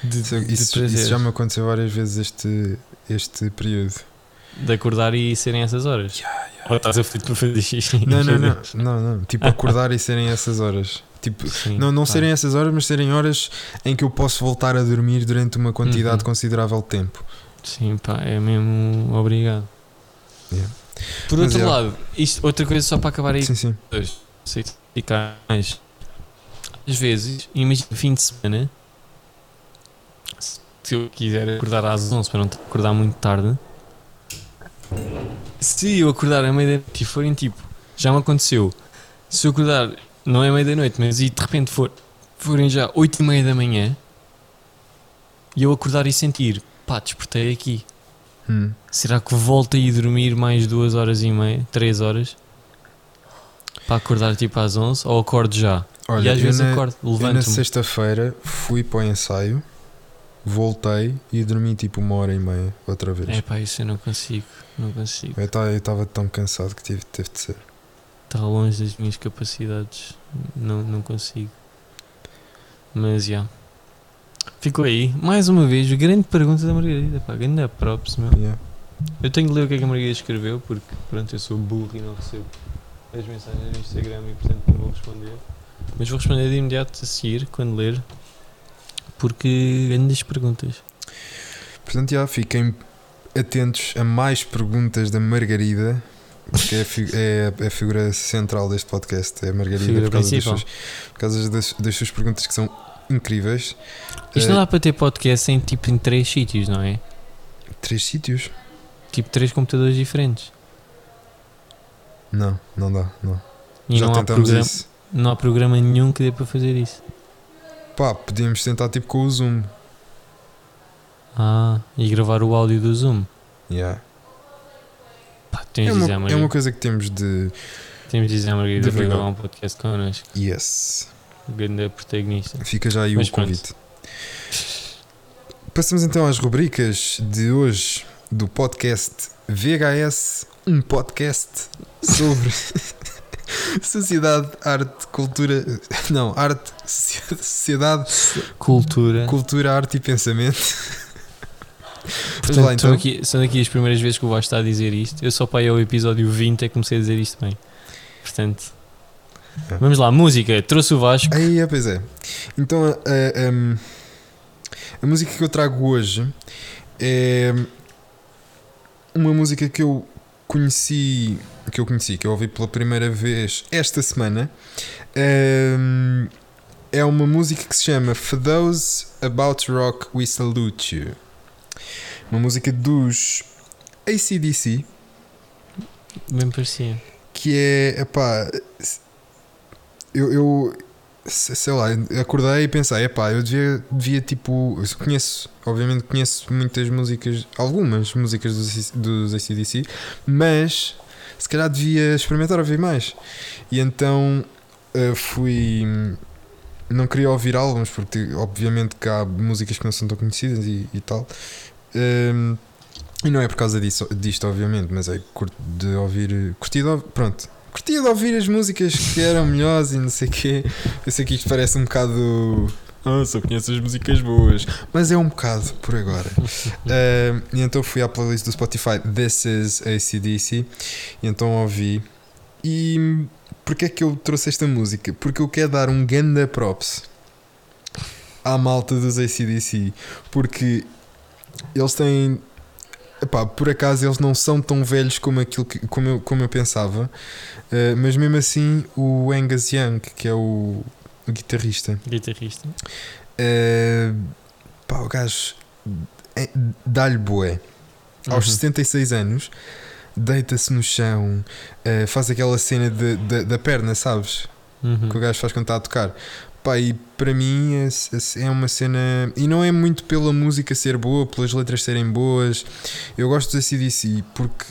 De, Isso, de isso- isso já me aconteceu várias vezes este, este período. De acordar e serem essas horas. Ou estás aflito para fazer xixi. Não, não, não, não, não. Tipo, acordar e serem essas horas. Tipo, Sim, não, não serem essas horas, mas serem horas em que eu posso voltar a dormir durante uma quantidade Uhum. considerável de tempo. Sim, pá, é mesmo obrigado. Yeah. Por Mas outro é. lado, isto, outra coisa só para acabar aí Sim, sim. Sei ficar mais. Às vezes, imagina fim de semana, se eu quiser acordar às 11 para não acordar muito tarde, se eu acordar à meia-noite e forem tipo, já me aconteceu, se eu acordar, não é meia-noite, mas e de repente for, forem já 8 e meia da manhã e eu acordar e sentir, pá, despertei aqui. Hum. Será que volto a ir dormir mais duas horas e meia, três horas? Para acordar tipo às 11 ou acordo já? Olha, e às vezes na, acordo, eu na levanto-me. sexta-feira fui para o ensaio, voltei e dormi tipo uma hora e meia outra vez. É pá, isso eu não consigo, não consigo. Eu estava tão cansado que tive, teve de ser. Está longe das minhas capacidades, não, não consigo. Mas já. Ficou aí, mais uma vez, grande pergunta da Margarida, pá, grande props, meu. Yeah. Eu tenho que ler o que é que a Margarida escreveu, porque pronto, eu sou burro e não recebo as mensagens no Instagram e portanto não vou responder. Mas vou responder de imediato a seguir, quando ler, porque grandes perguntas. Portanto, já fiquem atentos a mais perguntas da Margarida, que é a, fi- é a- é a figura central deste podcast. É a Margarida Figura por causa, das suas, por causa das, das suas perguntas que são incríveis. Isto Eh, não dá para ter podcast em tipo em três sítios, não é? Três sítios? Tipo três computadores diferentes. Não, não dá. Não. E Já não há, programa, isso. não há programa nenhum que dê para fazer isso. Pá, podíamos tentar tipo com o Zoom. Ah, e gravar o áudio do Zoom. Yeah. Pá, tens É, de dizer uma, é uma coisa que temos de. Temos de dizer à Margarida para gravar um podcast connosco. Yes. Grande protagonista. Fica já aí Mas o pronto. convite. Passamos então às rubricas de hoje do podcast VHS, um podcast sobre sociedade, arte, cultura. Não, arte, sociedade, Cultura. cultura, arte e pensamento. Portanto, lá então. são, aqui, são aqui as primeiras vezes que o Vasco está a dizer isto. Eu só para ao episódio 20 é que comecei a dizer isto bem. Portanto, É. vamos lá. Música. Trouxe o Vasco. Aí, é, pois é. Então, a, a- a- a música que eu trago hoje é uma música que eu conheci, que eu conheci, que eu ouvi pela primeira vez esta semana. Ehm, é uma música que se chama For Those About Rock We Salute You. Uma música dos ACDC Bem parecia. que é, epá, eu, eu, se- sei lá, acordei e pensei, epá, eu devia, devia tipo. eu conheço, obviamente conheço muitas músicas, algumas músicas dos, dos ACDC, mas se calhar devia experimentar ouvir mais. E então eh, fui. Não queria ouvir álbuns, porque obviamente que há músicas que não são tão conhecidas e, e tal. Ehm, e não é por causa disso, disto, obviamente, mas é curto de ouvir. Curti de, ou- pronto, curti de ouvir as músicas que eram melhores e não sei o quê. Eu sei que isto parece um bocado. Ah, só conheço as músicas boas. Mas é um bocado por agora. Ehm, e então fui à playlist do Spotify This is ACDC. E então ouvi. E porquê é que eu trouxe esta música? Porque eu quero dar um ganda props à malta dos ACDC. Porque eles têm. Epá, por acaso eles não são tão velhos como, aquilo que, como, eu, como eu pensava, eh, mas mesmo assim o Angus Young, que é o, o guitarrista, Guitarrista. eh, pá, o gajo é- dá-lhe bué. Aos Uhum. 76 anos, deita-se no chão, eh, faz aquela cena de, de- da perna, sabes? Uhum. que o gajo faz quando está a tocar. Pá, e para mim é, é uma cena. E não é muito pela música ser boa, pelas letras serem boas. Eu gosto da CDC porque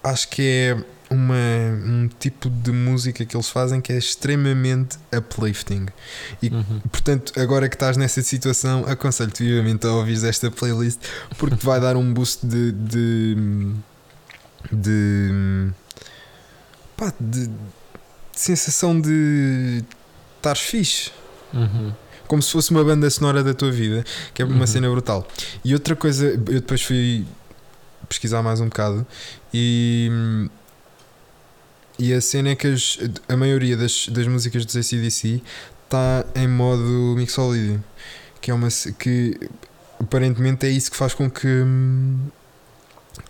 acho que é uma, um tipo de música que eles fazem que é extremamente uplifting. E Uhum. Portanto, agora que estás nessa situação, aconselho-te vivamente a ouvir esta playlist porque te vai dar um boost de. de. de. pá, de, de sensação de. estares fixe. Uhum. Como se fosse uma banda sonora da tua vida, que é uma Uhum. cena brutal. E outra coisa, eu depois fui pesquisar mais um bocado e. E a cena é que as- a maioria das, das músicas dos ACDC está em modo mixolídio. Que é uma. que aparentemente é isso que faz com que.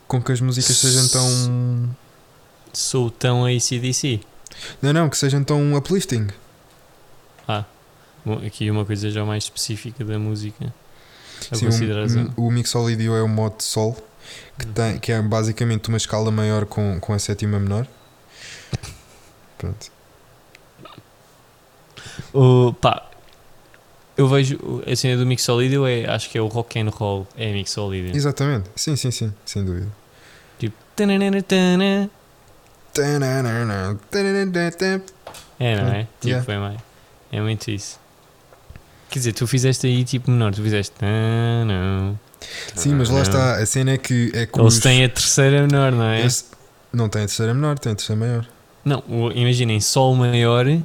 com que as músicas sejam tão. Sou tão ACDC. Não, não, que sejam tão uplifting. Bom, aqui uma coisa já mais específica da música. A Sim, o, o mixolídio é o modo de sol, que, tem, que é basicamente uma escala maior com, com a sétima menor. Pronto. O, pá, eu vejo a cena do mixolídio é, acho que é o rock and roll, é mixolídio. Exatamente. Sim, sim, sim, sem dúvida. Tipo, tananana, tana. é, não é? Tipo, Yeah. é mais. É muito isso. Quer dizer, tu fizeste aí tipo menor, tu fizeste. Ah, não. Sim, mas lá Não. está. A cena é que é que Eles os- têm a terceira menor, não é? esse- não tem a terceira menor, tem a terceira maior. Não, imaginem, Sol maior. Eu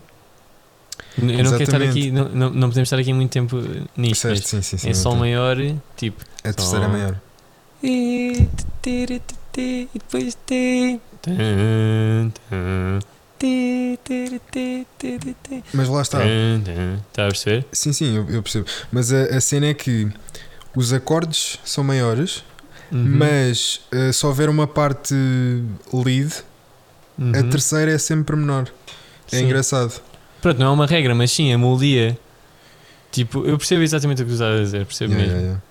não quero estar Exatamente. aqui, não, não, não podemos estar aqui muito tempo nisto. Certo, sim, sim, sim. em Sol maior, tipo. A terceira Sol. maior. E e depois tem. Mas lá está. Está a perceber? Sim, sim, eu, eu percebo. Mas a, a cena é que os acordes são maiores, Uhum. mas eh, se houver uma parte lead, a Uhum. terceira é sempre menor. É Sim. engraçado. Pronto, não é uma regra, mas sim, a melodia. Tipo, eu percebo exatamente o que tu estás a dizer, percebo Yeah, mesmo. yeah,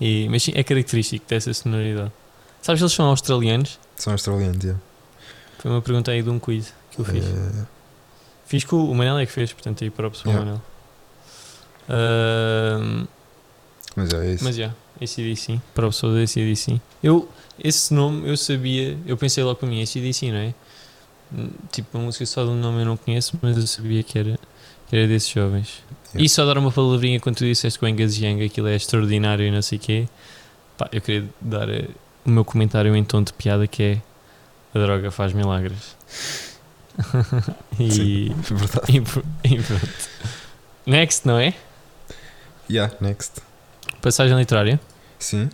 yeah. E, mas sim, é característico dessa sonoridade. Sabes que eles são australianos? São australianos, yeah. Foi uma pergunta aí de um quiz que eu fiz. Eh, Fiz com o Manel é que fez, portanto aí para o pessoal Yeah. Manel. Ahm, mas é isso. mas já, ACDC, para o pessoal da ACDC. Eu, esse nome eu sabia, eu pensei logo para mim, ACDC, não é? Hum, Tipo, a música só do nome eu não conheço, mas eu sabia que era, que era desses jovens. Yeah. E só dar uma palavrinha quando tu disseste que o Young aquilo é extraordinário e não sei o quê. Pá, eu queria dar eh, o meu comentário em tom de piada que é a droga faz milagres. e, Sim, verdade. e, e pronto. Next, não é? Yeah, next. Passagem literária. Sim.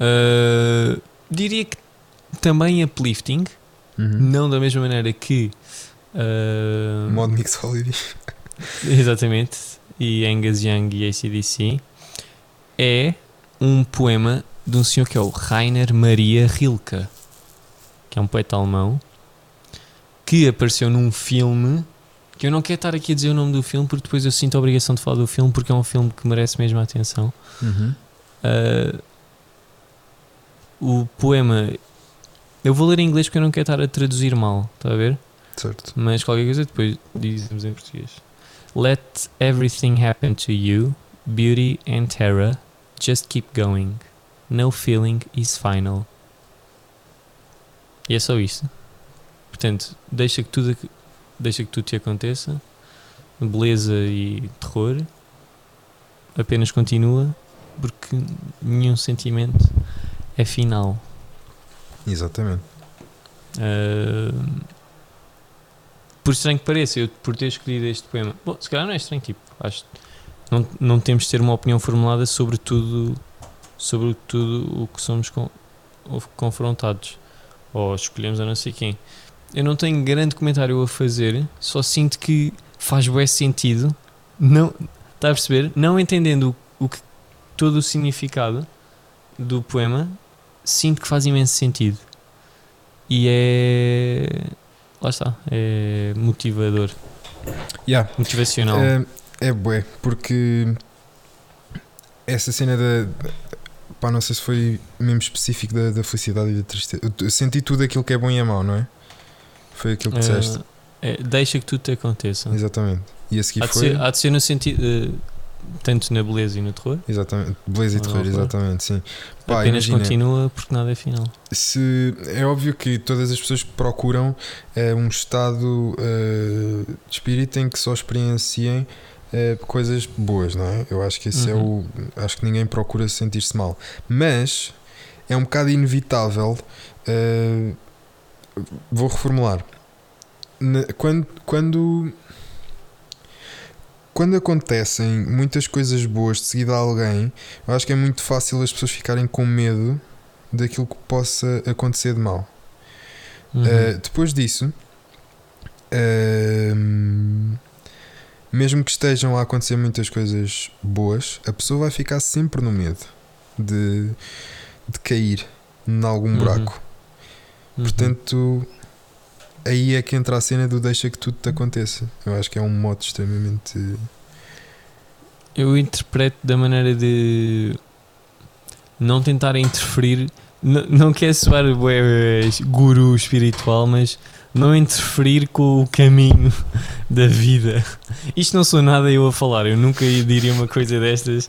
Uh, diria que também uplifting, Uhum. não da mesma maneira que. uh, Modo mixolídio. Exatamente. E Angus Young e ACDC. É um poema de um senhor que é o Rainer Maria Rilke, que é um poeta alemão, que apareceu num filme. Que eu não quero estar aqui a dizer o nome do filme porque depois eu sinto a obrigação de falar do filme porque é um filme que merece mesmo a atenção. Uhum. Uh, o poema. Eu vou ler em inglês porque eu não quero estar a traduzir mal, está a ver? Certo. Mas qualquer coisa depois dizemos em português. Let everything happen to you, beauty and terror. Just keep going. No feeling is final. E é só isto. Portanto, deixa que tudo, deixa que tudo te aconteça. Beleza e terror. Apenas continua, porque nenhum sentimento é final. Exatamente. Uh, por estranho que pareça, eu por ter escolhido este poema, bom, se calhar não é estranho, tipo, acho não, não temos de ter uma opinião formulada sobre tudo, sobre tudo o que somos com, confrontados ou escolhemos a não sei quem. Eu não tenho grande comentário a fazer, só sinto que faz bem sentido, não, está a perceber? Não entendendo o, o que, todo o significado do poema, sinto que faz imenso sentido. E é. Lá está, é motivador. Yeah. Motivacional. É, é bué, porque essa cena da. Pá, não sei se foi mesmo específico da, da felicidade e da tristeza. Eu senti tudo aquilo que é bom e é mau, não é? Foi aquilo que disseste. É, deixa que tudo te aconteça. Exatamente. E a seguir há, de foi. ser, há de ser no sentido. Uh, tanto na beleza e no terror. Exatamente. Beleza e terror, horror. exatamente, sim. Pá, Apenas imagina, continua porque nada é final. se é óbvio que todas as pessoas procuram eh, um estado eh, de espírito em que só experienciem eh, coisas boas, não é? Eu acho que esse é o. Uhum. Acho que ninguém procura sentir-se mal. Mas é um bocado inevitável. eh, vou reformular. Quando, quando, quando acontecem muitas coisas boas de seguida a alguém, eu acho que é muito fácil as pessoas ficarem com medo daquilo que possa acontecer de mal. Uhum. Uh, depois disso, um, mesmo que estejam a acontecer muitas coisas boas, a pessoa vai ficar sempre no medo de, de cair em algum Uhum. buraco. Uhum. Portanto, aí é que entra a cena do deixa que tudo te aconteça. Eu acho que é um modo extremamente. Eu interpreto da maneira de não tentar interferir. N não quer soar guru espiritual, mas não interferir com o caminho da vida. Isto não sou nada eu a falar, eu nunca diria uma coisa destas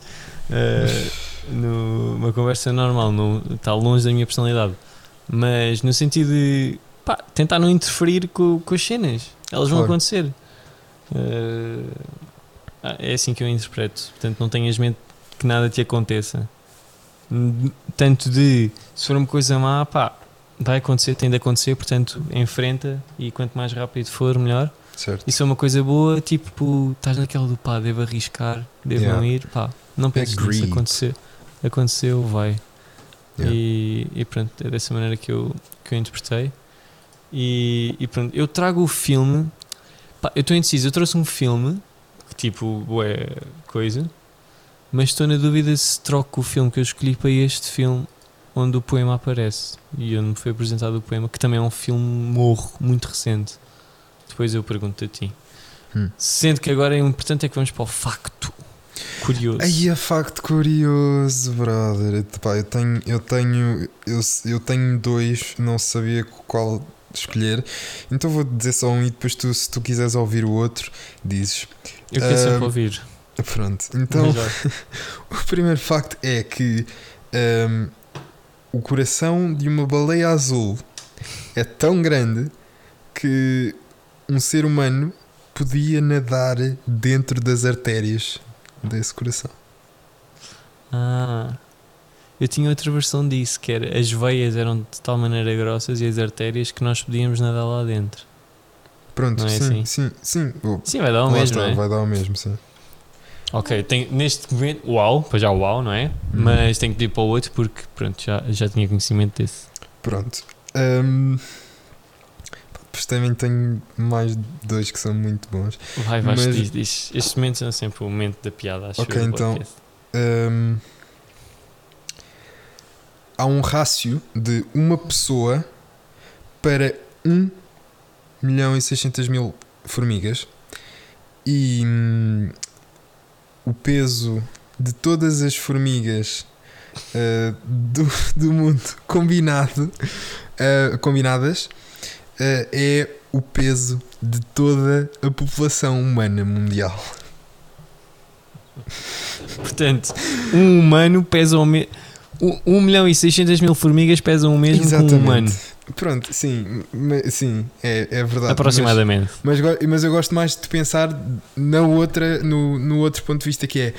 eh, numa conversa normal, não, está longe da minha personalidade. Mas no sentido de pá, tentar não interferir com, com as cenas, elas vão Claro. acontecer. Ah, é assim que eu interpreto. Portanto, não tenhas medo que nada te aconteça. Tanto de se for uma coisa má, pá, vai acontecer, tem de acontecer, portanto, enfrenta e quanto mais rápido for, melhor. Certo? E se é uma coisa boa, tipo, estás naquela do pá, devo arriscar, devo Yeah. não ir, pá, não penses nisso, acontecer, aconteceu, vai. Yeah. E, e pronto, é dessa maneira que eu, que eu interpretei. E, e pronto, eu trago o filme. Pá, eu estou indeciso, eu trouxe um filme, que tipo, é coisa, mas estou na dúvida se troco o filme que eu escolhi para este filme onde o poema aparece e onde me foi apresentado o poema, que também é um filme morro, muito recente. Depois eu pergunto a ti. Hum. Sendo que agora o importante é que vamos para o facto curioso. Aí é facto curioso, brother. Epá, eu tenho, eu tenho, eu, eu tenho dois, não sabia qual escolher. Então vou dizer só um e depois tu, se tu quiseres ouvir o outro, dizes. eu quero sempre Ah, ouvir. Pronto. Então o primeiro facto é que hum, o coração de uma baleia azul é tão grande que um ser humano podia nadar dentro das artérias desse coração. Ah, eu tinha outra versão disso, que era as veias eram de tal maneira grossas e as artérias que nós podíamos nadar lá dentro. Pronto, é sim, assim? sim, sim. Oh, Sim, vai dar o mesmo, está, é? vai dar o mesmo, sim. Ok, tem, neste momento, uau, pois já uau, não é? Hum. Mas tenho que ir para o outro porque, pronto, já, já tinha conhecimento desse. Pronto. Hum, depois também tenho mais dois que são muito bons. Vai, vai, Mas- diz, diz. Estes momentos são sempre o momento da piada, acho Ok, então. Hum, há um rácio de uma pessoa para 1 milhão e 600 mil formigas e hum, o peso de todas as formigas uh, do, do mundo combinado, uh, combinadas é o peso de toda a população humana mundial. Portanto, um humano pesa o mesmo. 1 milhão e 600 mil formigas pesam o mesmo que um humano. Pronto, sim, sim, é, é verdade. Aproximadamente. Mas, mas, mas eu gosto mais de pensar na outra, no, no outro ponto de vista que é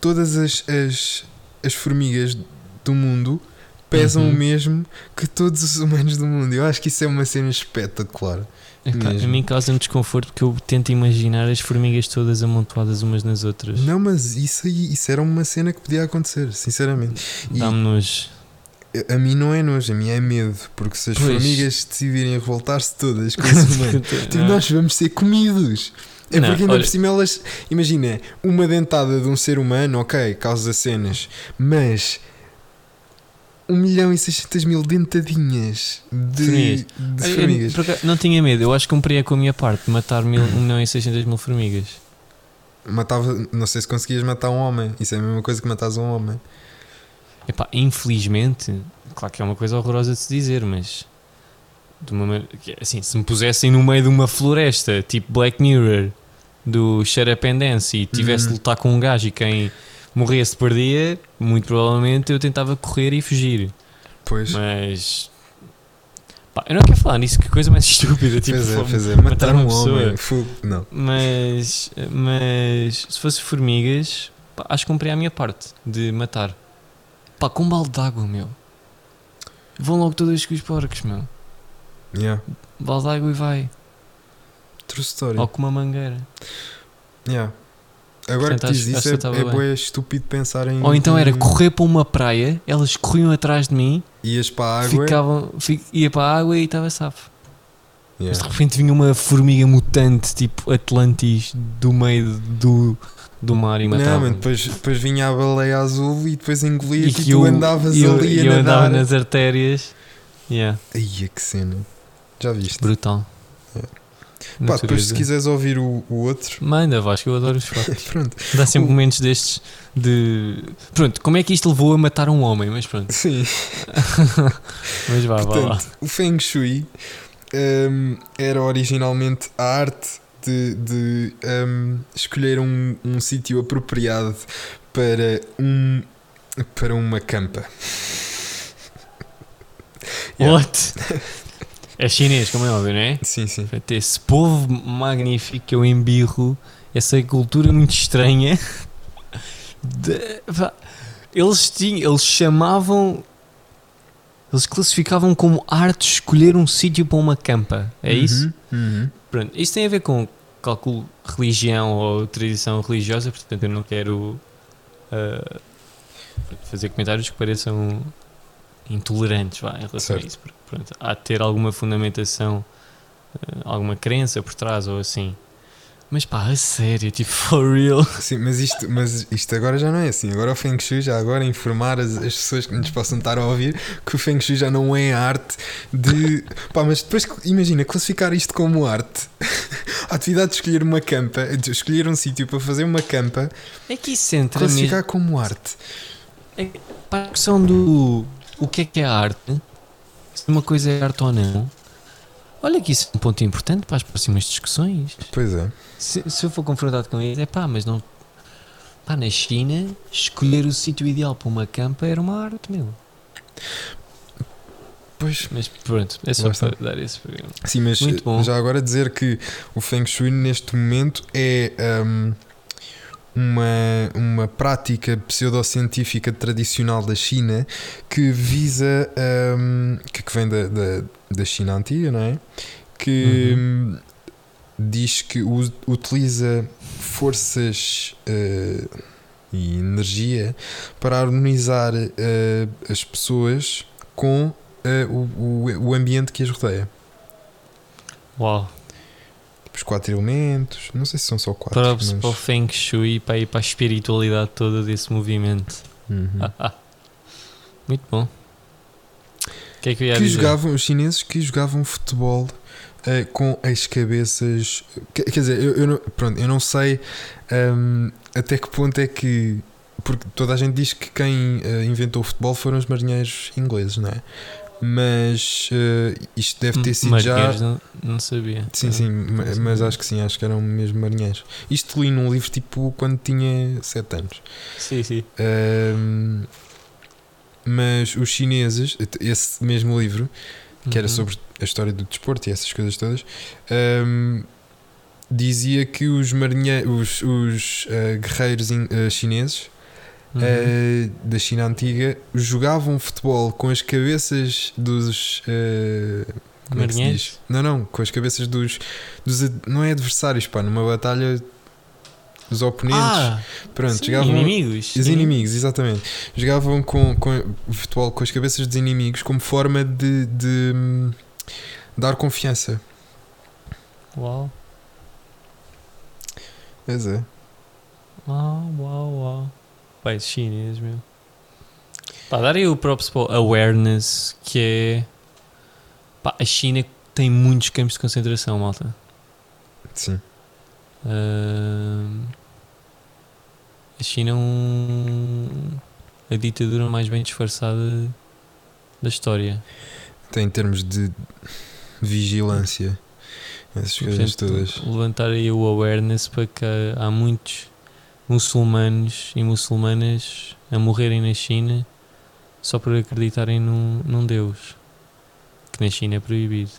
todas as, as, as formigas do mundo pesam Uhum. o mesmo que todos os humanos do mundo. Eu acho que isso é uma cena espetacular. Epá, a mim causa-me desconforto porque eu tento imaginar as formigas todas amontoadas umas nas outras. Não, mas isso aí, isso era uma cena que podia acontecer, sinceramente. Dá-me nojo. a mim não é nojo, a mim é medo, porque se as Pois. formigas decidirem revoltar-se todas com os humanos, tipo, nós vamos ser comidos. É Não, porque ainda olha- por cima elas. Imagina, uma dentada de um ser humano, ok, causa cenas, mas. 1 milhão e 600 mil dentadinhas de Formigas. de Eu- eu, formigas. por acaso, não tinha medo, eu acho que cumpria com a minha parte de matar mil, 1 milhão e 600 mil formigas. Matava, não sei se conseguias matar um homem. Isso é a mesma coisa que matares um homem. Epá, infelizmente, claro que é uma coisa horrorosa de se dizer, mas de uma assim, se me pusessem no meio de uma floresta, tipo Black Mirror, do Shut Up and Dance, e tivesse de Uhum. lutar com um gajo e quem morresse perdia, muito provavelmente eu tentava correr e fugir. Pois. Mas pá, eu não quero falar nisso, que coisa mais estúpida, tipo, pois é, pois é. Matar, matar uma um pessoa. homem. Fu- Não. Mas, mas se fosse formigas, pá, acho que cumpria a minha parte de matar. Pá, com um balde de água, meu. Vão logo todas com os porcos, meu. Yeah. Balde de água e vai. True story. Ou com uma mangueira. Yeah. Agora Portanto, que diz isso é, é bem. estúpido pensar em. Ou então era correr para uma praia, elas corriam atrás de mim, Ias para a água. ficavam, fi- ia para a água e estava safo. Mas Yeah. de repente vinha uma formiga mutante, tipo Atlantis, do meio do, do mar e Não, matava. mano, depois, depois vinha a baleia azul e depois engolia e, que tu andavas eu, ali a eu andava nadar. nas artérias. Yeah, Ai, que cena. Já viste? brutal. Pá, depois se quiseres ouvir o, o outro. Manda, Vasco, eu adoro os fatos. Pronto. Dá sempre O- momentos destes de. Pronto, como é que isto levou a matar um homem? Mas pronto. Sim. Mas vá, vá lá. Portanto, o Feng Shui hum, era originalmente a arte de, de, hum, escolher um, um sítio apropriado para um para uma campa. Yeah. What? É chinês, como é óbvio, não é? Sim, sim. Portanto, Esse povo magnífico que eu embirro, essa cultura muito estranha. de- eles tinham, eles chamavam. Eles classificavam como arte escolher um sítio para uma campa. É isso? Uhum, uhum. Pronto, isso tem a ver com, calculo, religião ou tradição religiosa, portanto eu não quero ah, fazer comentários que pareçam intolerantes vá, em relação Certo. a isso, porque pronto, há de ter alguma fundamentação, ah, alguma crença por trás ou assim. Mas pá, a sério, tipo, for real. Sim, mas isto, mas isto agora já não é assim. Agora o Feng Shui, já agora informar as, as pessoas que nos possam estar a ouvir que o Feng Shui já não é a arte de. Pá, mas depois imagina classificar isto como arte. A atividade de escolher uma campa, de escolher um sítio para fazer uma campa, É que isso entra mesmo. classificar como arte. Para a questão do o que é que é arte, se uma coisa é arte ou não, olha que isso é um ponto importante para as próximas discussões. Pois é. Se, se eu for confrontado com isso, é pá, mas não. Pá, na China, escolher o sítio ideal para uma campa era uma arte, meu. Pois. Mas pronto, é só para dar esse programa. Sim, mas já agora dizer que o Feng Shui neste momento é hum, uma, uma prática pseudocientífica tradicional da China que visa, hum, que, que vem da, da, da China antiga, não é? Que hum, diz que utiliza forças eh, e energia para harmonizar eh, as pessoas com eh, o, o, o ambiente que as rodeia. Uau. Os quatro elementos, não sei se são só quatro. Props mas- para o Feng Shui para ir para a espiritualidade toda desse movimento. Uhum. Muito bom. Que é que que jogavam, os chineses que jogavam futebol eh, com as cabeças. que- Quer dizer, eu, eu não, pronto, eu não sei hum, até que ponto é que. Porque toda a gente diz que quem eh, inventou o futebol foram os marinheiros ingleses, não é? Mas eh, isto deve ter sido já. Marinheiros não, não sabia. Sim, sim, Não mas acho que sim, acho que eram mesmo marinheiros. Isto li num livro tipo quando tinha 7 anos. Sim, sim. Ahm, mas os chineses, esse mesmo livro, que era Uhum. sobre a história do desporto e essas coisas todas, dizia que os marinheiros, os, os ah, guerreiros in- ah, chineses Uhum. ah, da China antiga jogavam futebol com as cabeças dos ah, como é que se diz? Não, não, com as cabeças dos, dos não é adversários, pá, numa batalha dos oponentes. Ah, Pronto, sim, jogavam inimigos. os inimigos, exatamente. Jogavam com, com futebol com as cabeças dos inimigos como forma de, de, hum, dar confiança. Uau, Pois é. uau, uau, uau. Esse chinês, meu. Pá, dar aí o props para o awareness, que é... Pá, a China tem muitos campos de concentração, malta. Sim. Ahm, a China é um, a ditadura mais bem disfarçada da história. Tem em termos de vigilância. Essas coisas todas. levantar aí o awareness para que há muitos muçulmanos e muçulmanas a morrerem na China só por acreditarem num, num Deus que na China é proibido.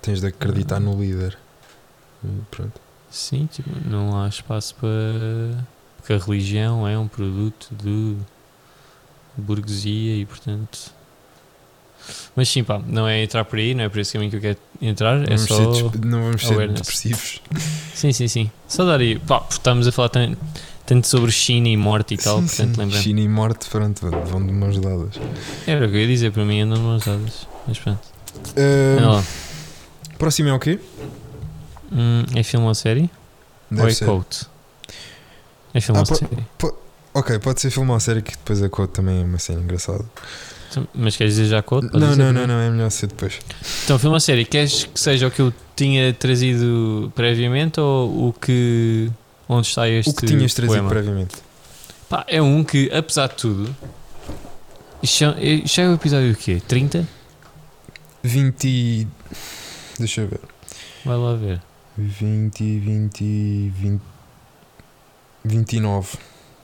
Tens de acreditar no líder. Hum, Pronto. Sim, tipo, não há espaço para. Porque a religião é um produto de burguesia e portanto. Mas sim, pá, não é entrar por aí, não é por esse caminho que eu quero entrar, Não é vamos só. ser, não vamos ser awareness. depressivos. Sim, sim, sim. Só dar aí. Pá, estamos a falar tanto, tanto sobre China e morte e tal, sim, portanto sim. lembrando. China e morte, pronto, vão de mãos dadas. Era o que eu ia dizer, para mim andam de mãos dadas. Mas pronto. Lá. próximo é o quê? Hum, é filme ou série? Deve ou é ser. quote? É filme Ah, ou série? Ok, pode ser filme ou série que depois a quote também é uma cena engraçada. Então, Mas queres dizer já? Podes Não, não, não, não, é melhor ser depois. Então, filme ou série, queres que seja o que eu tinha trazido previamente ou o que. onde está este o que tinhas trazido poema? previamente? Pá, é um que, apesar de tudo. isto Já, é- já é o episódio o quê? 30? 20. e- Deixa eu ver. Vai lá ver. 20, 20, 20. 29.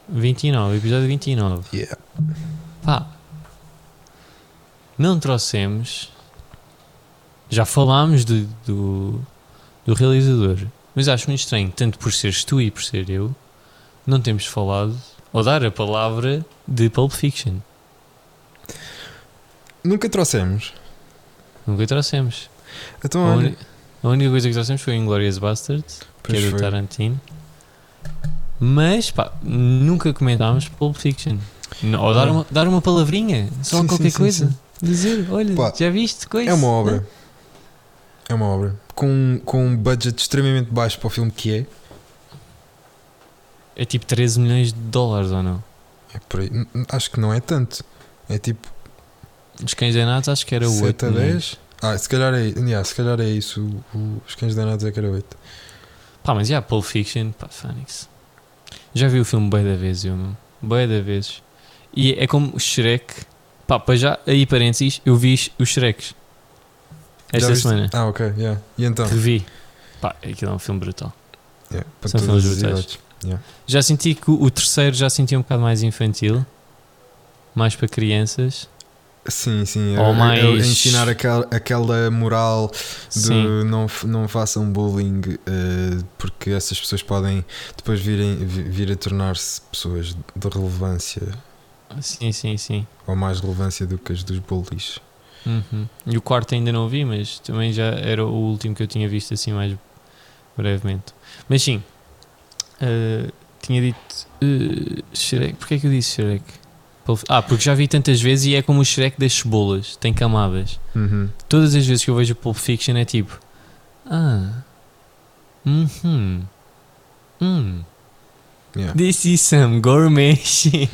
29, episódio 29. Yeah. Pá, não trouxemos. Já falámos do, do, do realizador, mas acho muito estranho, tanto por seres tu e por ser eu, não temos falado ou dar a palavra de Pulp Fiction. Nunca trouxemos. Nunca trouxemos. Então, A, olha. a única coisa que trouxemos foi o Inglourious Basterds, que Pois é do. Tarantino. Mas, pá, nunca comentámos Pulp Fiction. Ou dar Ah. uma, dar uma palavrinha, só Sim, qualquer sim, coisa. sim. Dizer, olha, Pá, já viste coisa? É uma obra. É uma obra. Com, com um budget extremamente baixo para o filme que é. É tipo 13 milhões de dólares ou não? é por aí. Acho que não é tanto. É tipo Os cães danados acho que era 7 8 a milhões. 10. Ah, se calhar é, yeah, se calhar é isso. O- o- os cães danados é que era 8. Pá, mas já, Pulp Fiction, pá, Fênix. Já vi o filme bem da vez, eu, meu. Bem da vez. E é como o Shrek. Pá, para já, aí parênteses, eu vi os Shreks. Esta semana. Ah, ok. Yeah. E então? Revi. Pá, aquilo é um filme brutal. Yeah, São filmes brutais. Yeah. Já senti que o o terceiro já senti um bocado mais infantil. Mais para crianças. Sim, sim. Ou é- é- é mais- ensinar aquela, aquela moral de Sim. não, não façam bullying eh, porque essas pessoas podem depois virem, vi- vir a tornar-se pessoas de relevância Sim, sim, sim. ou mais relevância do que as dos bullies. Uhum. E o quarto ainda não vi, mas também já era o último que eu tinha visto assim mais brevemente. Mas sim, eh, tinha dito eh, Shrek. Porquê é que eu disse Shrek? Ah, porque já vi tantas vezes e é como o Shrek das cebolas, tem camadas. Uhum. Todas as vezes que eu vejo Pulp Fiction é tipo, ah, uhum, hum, Yeah. this is some gourmet shit.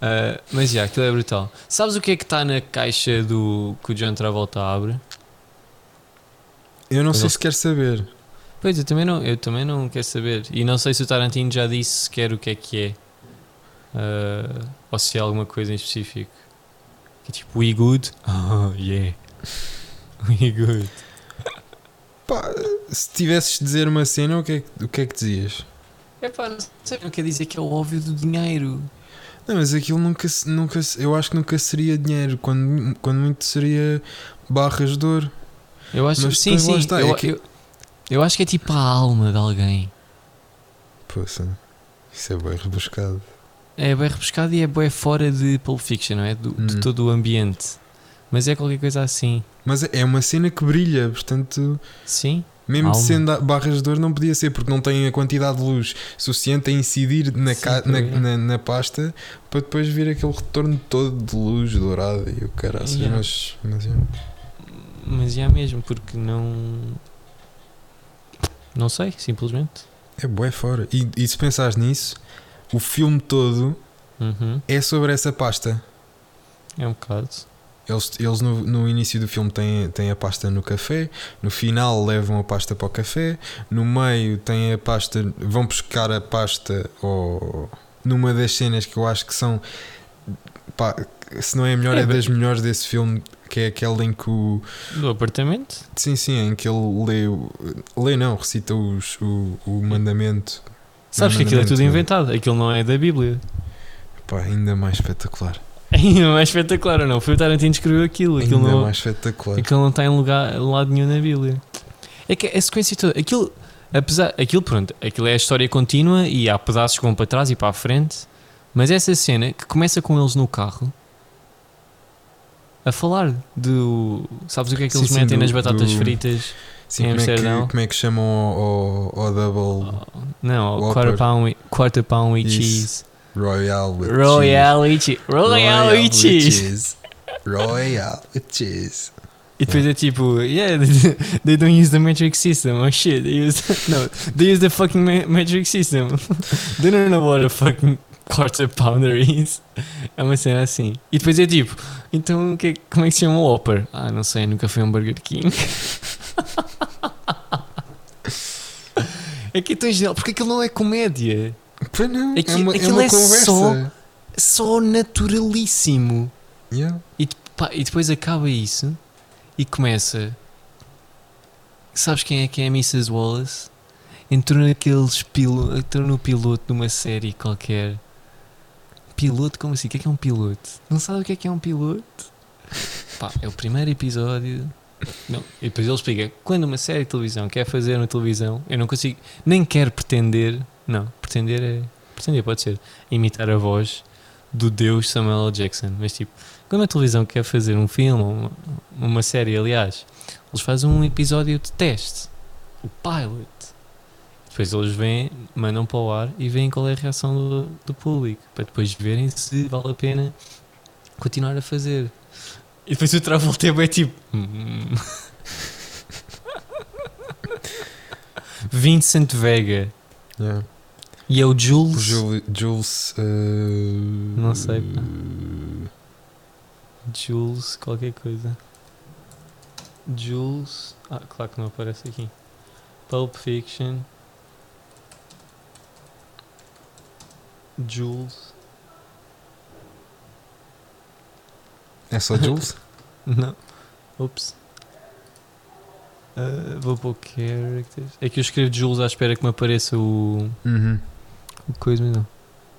Ah, mas já, aquilo é brutal. Sabes o que é que está na caixa do que o John Travolta abre? Eu não Mas sei ele- se quer saber. Pois, eu também não, eu também não quero saber. E não sei se o Tarantino já disse sequer o que é que é. Ah, ou se é alguma coisa em específico. Que é tipo, we good? Oh, yeah. We good. Pá, se tivesses de dizer uma cena, o que é, que- o que, é que dizias? É pá, não sei, não quer dizer que é o óbvio do dinheiro. Não, mas aquilo nunca, nunca eu acho que nunca seria dinheiro, quando, quando muito seria barras de ouro. Eu acho Mas sim, sim. está, eu, é que- eu, eu acho que é tipo a alma de alguém. Poxa, isso é bem rebuscado. É bem rebuscado e é bem fora de Pulp Fiction, não é? Do- De Hum. todo o ambiente. Mas é qualquer coisa assim. Mas é uma cena que brilha, portanto, Sim? Mesmo Alma. sendo barras de ouro, não podia ser, porque não tem a quantidade de luz suficiente a incidir na, Sim, ca- na, é. na, na pasta para depois vir aquele retorno todo de luz dourada e o caraças. Yeah. Mas, mas é. Mas já mesmo, porque não. Não sei, simplesmente. é bué fora. E, e se pensares nisso, o filme todo Uhum. é sobre essa pasta. É um bocado. Eles, eles no, no início do filme têm, têm a pasta no café, no final levam a pasta para o café, no meio têm a pasta, vão buscar a pasta ou numa das cenas que eu acho que são pá, se não é a melhor, É, é, das melhores desse filme, que é aquele em que o. Do apartamento? Sim, sim, em que ele lê, o- lê não, recita os, o, o mandamento. Sabes que aquilo é tudo mandamento. inventado, aquilo não é da Bíblia. Pá, ainda mais espetacular. Ainda mais espetacular ou não? Foi o Tarantino que escreveu aquilo. Aquilo ainda não, mais espetacular. aquilo não está em lugar, lado nenhum na Bíblia. É que a sequência toda, aquilo, apesar, aquilo pronto, aquilo é a história contínua e há pedaços que vão para trás e para a frente, mas essa cena que começa com eles no carro a falar do. Sabes o que é que Sim, eles sim, metem do- nas batatas do- fritas? Sim, em como, é que, Amsterdão. como é que chamam ao, ao, ao double Não, Whopper. quarter pound, quarter pound with Isso. cheese. Royale with Royale with cheese. cheese? Royale with cheese. Royale with cheese. E depois é tipo, yeah, they don't use the metric system. Oh shit, they use no, they use the fucking me- metric system. they don't know what a fucking quarter pounder is. É uma cena assim. E depois é tipo, então que é- como é que se chama o Whopper? Ah, não sei, nunca fui um Burger King. é que é tão genial, porque aquilo não é comédia. Pois não, Aqui- é uma, é aquilo uma é conversa. só- Só naturalíssimo. Yeah. E, pá, e depois acaba isso e começa. Sabes quem é que é a Mrs. Wallace? Entrou naqueles pilo, entrou no piloto de uma série qualquer. Piloto? Como assim? O que é que é um piloto? Não sabe o que é que é um piloto? Pá, é o primeiro episódio. Não, e depois ele explica: quando uma série de televisão quer fazer uma televisão, eu não consigo, nem quero pretender. Não, pretender é. Pretender pode ser imitar a voz do Deus Samuel L. Jackson. Mas tipo, quando a televisão quer fazer um filme, uma, uma série, aliás, eles fazem um episódio de teste, o pilot. Depois eles vêm, mandam para o ar e veem qual é a reação do, do público, para depois verem se vale a pena continuar a fazer. E depois o Travolta é tipo. "Hum." Vincent Vega Yeah. E é o Jules. Jul- Jules. uh, Não sei, pá. Jules, qualquer coisa. Jules. Ah, claro que não aparece aqui. Pulp Fiction. Jules. É só Jules? Não. Ups. Ah, vou pôr characters. É que eu escrevo Jules à espera que me apareça o. Uhum. Coisa, mas não.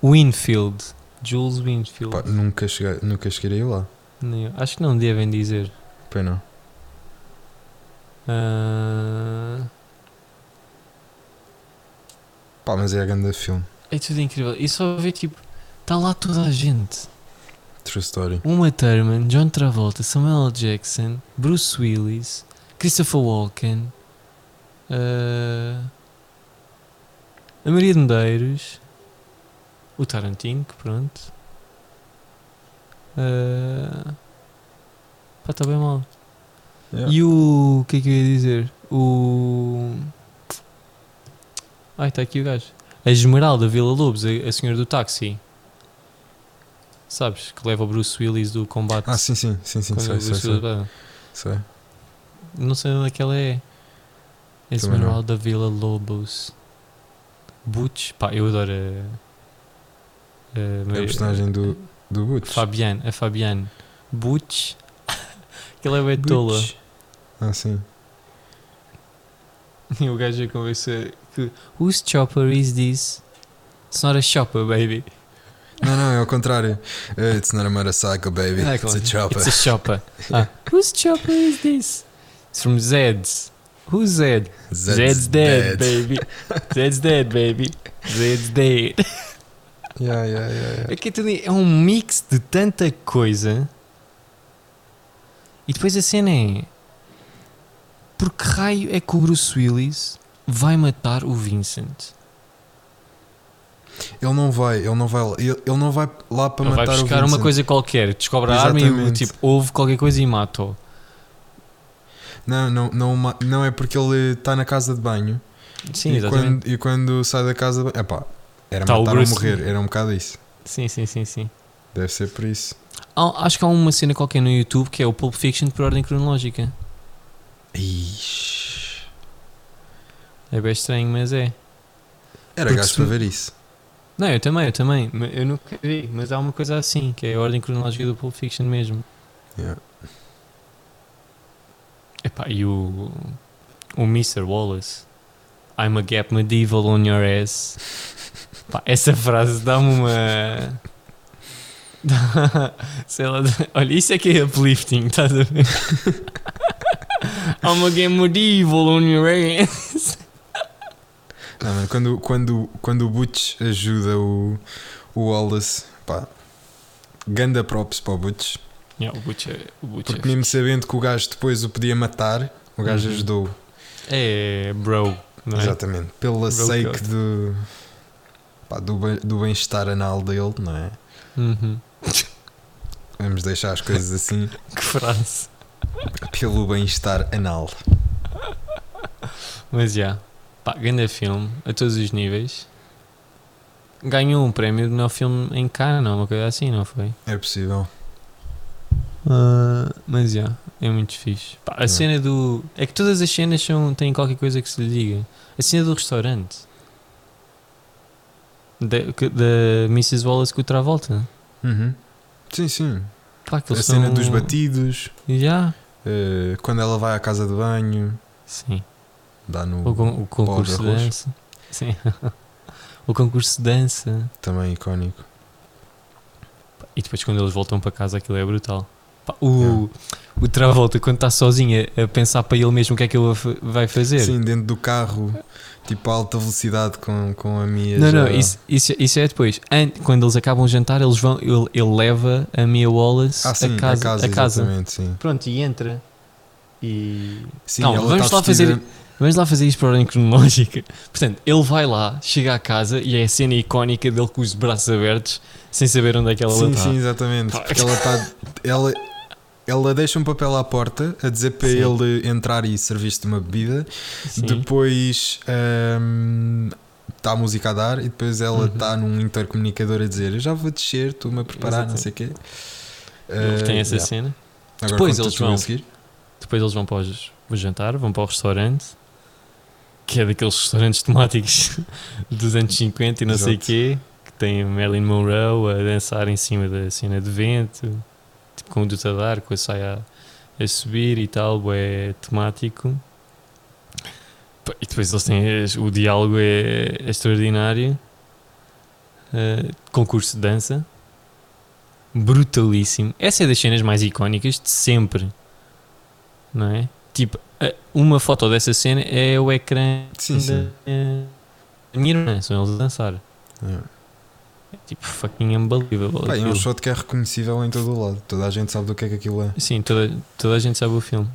Winfield. Jules Winfield. Pá, nunca, cheguei, nunca chegarei lá. Nem. Acho que não devem dizer. Pois não. Ah, Pá, mas é a grande filme. é tudo incrível. E só ver tipo. Está lá toda a gente. True story. Uma Thurman, John Travolta, Samuel L. Jackson, Bruce Willis, Christopher Walken, ah, a Maria de Medeiros, o Tarantino, que pronto. Ah, pá, está bem mal. Yeah. E o. O que é que eu ia dizer? O. Ai, está aqui o gajo. A Esmeralda Vila Lobos, a, a senhora do táxi. Sabes? Que leva o Bruce Willis do combate. Ah, sim, sim, sim, sim, sei, sei, sei, sei. Não sei onde é que ela é. não. Esmeralda Vila Lobos. Butch. Pá, eu adoro a. eh, É a personagem do, do Butch. Fabiane, a Fabiane. Butch. Aquela é bem tola. Butch. Ah, sim. E o gajo a conversa que. Whose chopper is this? It's not a chopper, baby. Não, não, é ao contrário. Uh, It's not a motorcycle, baby. Ah, It's a claro. chopper. It's a chopper. Ah. Whose chopper is this? It's from Zed's. Who's Zed? Zed's, dead, baby. Zed's dead, baby. Zed's dead. Yeah, yeah, yeah, yeah. É é um mix de tanta coisa. E depois a cena é. Por que raio é que o Bruce Willis vai matar o Vincent? Ele não vai, ele não vai, ele, ele não vai lá para Ele vai matar o buscar uma Vincent. coisa qualquer, descobre a arma e Exatamente. tipo, ouve qualquer coisa e mata-o. Não, não, não, não é porque ele está na casa de banho Sim, e, exatamente. quando, e quando sai da casa de banho, epá, era Tá matar ou morrer, era um bocado isso. Sim, sim, sim, sim. Deve ser por isso. Há- acho que há uma cena qualquer no YouTube que é o Pulp Fiction por ordem cronológica. Ixi. É bem estranho, mas é. Era gajo se- para ver isso. Não, eu também, eu também. Eu nunca vi, mas há uma coisa assim, que é a ordem cronológica do Pulp Fiction mesmo. Yeah. Epá, e o. O Mr. Wallace. I'm a gap medieval on your ass. Pá, essa frase dá-me uma. Sei lá, olha, isso é que é uplifting, estás a ver? I'm a gap medieval on your ass. Não, mano, quando, quando, quando o Butch ajuda o, o Wallace, pá, ganda props para o Butch. Yeah, o é. O Porque é, mesmo sabendo que o gajo depois o podia matar, o gajo Uhum. ajudou. é bro, não é? Exatamente. Pela Bro sake do, pá, do, do bem-estar anal dele, não é? Uhum. Vamos deixar as coisas assim. Que frase. Pelo bem-estar anal. Mas já, pá, grande filme, a todos os níveis. Ganhou um prémio de melhor filme em Cannes, não, uma coisa assim, não foi? É possível. Mas já, é muito fixe. Pá, a É. cena do. É que todas as cenas são, têm qualquer coisa que se lhe diga. A cena do restaurante. Da, Mrs. Wallace com o Travolta. Uhum. Sim, sim. Pá, A cena são- dos batidos, Já? eh, quando ela vai à casa de banho, Sim. dá no. O, con- o concurso de dança. Sim. o concurso de dança. Também icónico. E depois quando eles voltam para casa aquilo é brutal. O, o Travolta quando está sozinho a, pensar para ele mesmo o que é que ele vai fazer. Sim, dentro do carro, tipo a alta velocidade com, com a Mia. Não, já- não, isso, isso, isso é depois. An- quando eles acabam o jantar, eles vão, ele, ele leva a Mia Wallace Ah, sim, a casa. a casa, a casa. exatamente, sim. Pronto, e entra. E. Sim, ela vamos lá fazer- vestida- Vamos lá fazer isto por ordem cronológica. Portanto, ele vai lá, chega à casa e é a cena icónica dele com os braços abertos, sem saber onde é que ela Sim, está. sim, exatamente. Pá. Porque ela está. Ela, ela deixa um papel à porta a dizer para Sim. ele entrar e servir-se de uma bebida. Sim. Depois está a música a dar e depois ela Uhum. está num intercomunicador a dizer eu já vou descer, estou-me a preparar, não Exato. sei o quê. Eles têm Eh, essa yeah. cena. Agora Depois eles vão-. Depois eles vão para os- o jantar, vão para o restaurante, que é daqueles restaurantes temáticos dos anos 50 e não sei o Exato. quê, que tem a Marilyn Monroe a dançar em cima da cena de vento, com o duto a dar, com a saia a, a subir e tal, é temático. E depois eles têm as- o diálogo é, é extraordinário. Uh, concurso de dança brutalíssimo. Essa é das cenas mais icónicas de sempre, não é? Tipo, uma foto dessa cena é o ecrã Sim, da sim. da minha irmã, são eles a dançar. É tipo fucking unbelievable. Pá, é um shot que é reconhecível em todo o lado. Toda a gente sabe do que é que aquilo é. Sim, toda, toda a gente sabe o filme.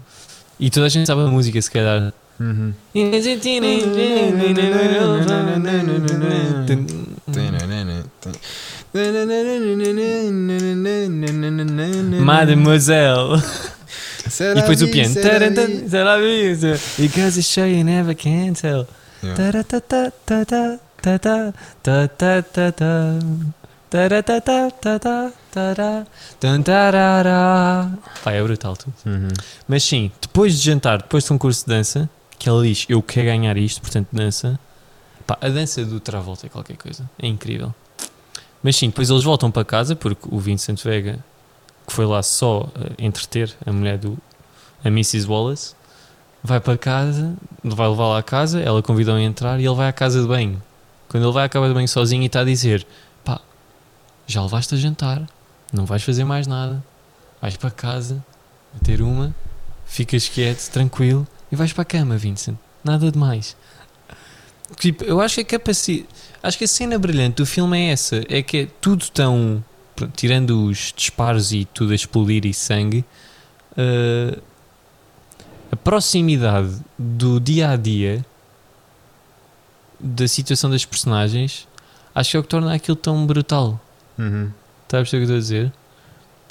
E toda a gente sabe a música, se calhar. Uhum. Mademoiselle. E depois o piano. será it's sure you never can tell. Yeah. Pá, é brutal tudo. Uhum. Mas sim, depois de jantar, depois de um curso de dança, que ela diz, eu quero ganhar isto, portanto dança. Pá, a dança do Travolta é qualquer coisa. É incrível. Mas sim, depois eles voltam para casa porque o Vincent Vega, que foi lá só eh, entreter a mulher do. a Mrs. Wallace, vai para casa, vai levá-la à casa, ela convida-o a entrar e ele vai à casa de banho. Quando ele vai à casa de banho sozinho e está a dizer: pá, já levaste a jantar, não vais fazer mais nada, vais para casa, ter uma, ficas quieto, tranquilo e vais para a cama, Vincent. Nada de mais. Tipo, eu acho que a capacidade. Acho que a cena brilhante do filme é essa: é que é tudo tão. Tirando os disparos e tudo a explodir e sangue, eh, a proximidade do dia a dia da situação das personagens acho que é o que torna aquilo tão brutal. Uhum. Está a perceber o que eu estou a dizer?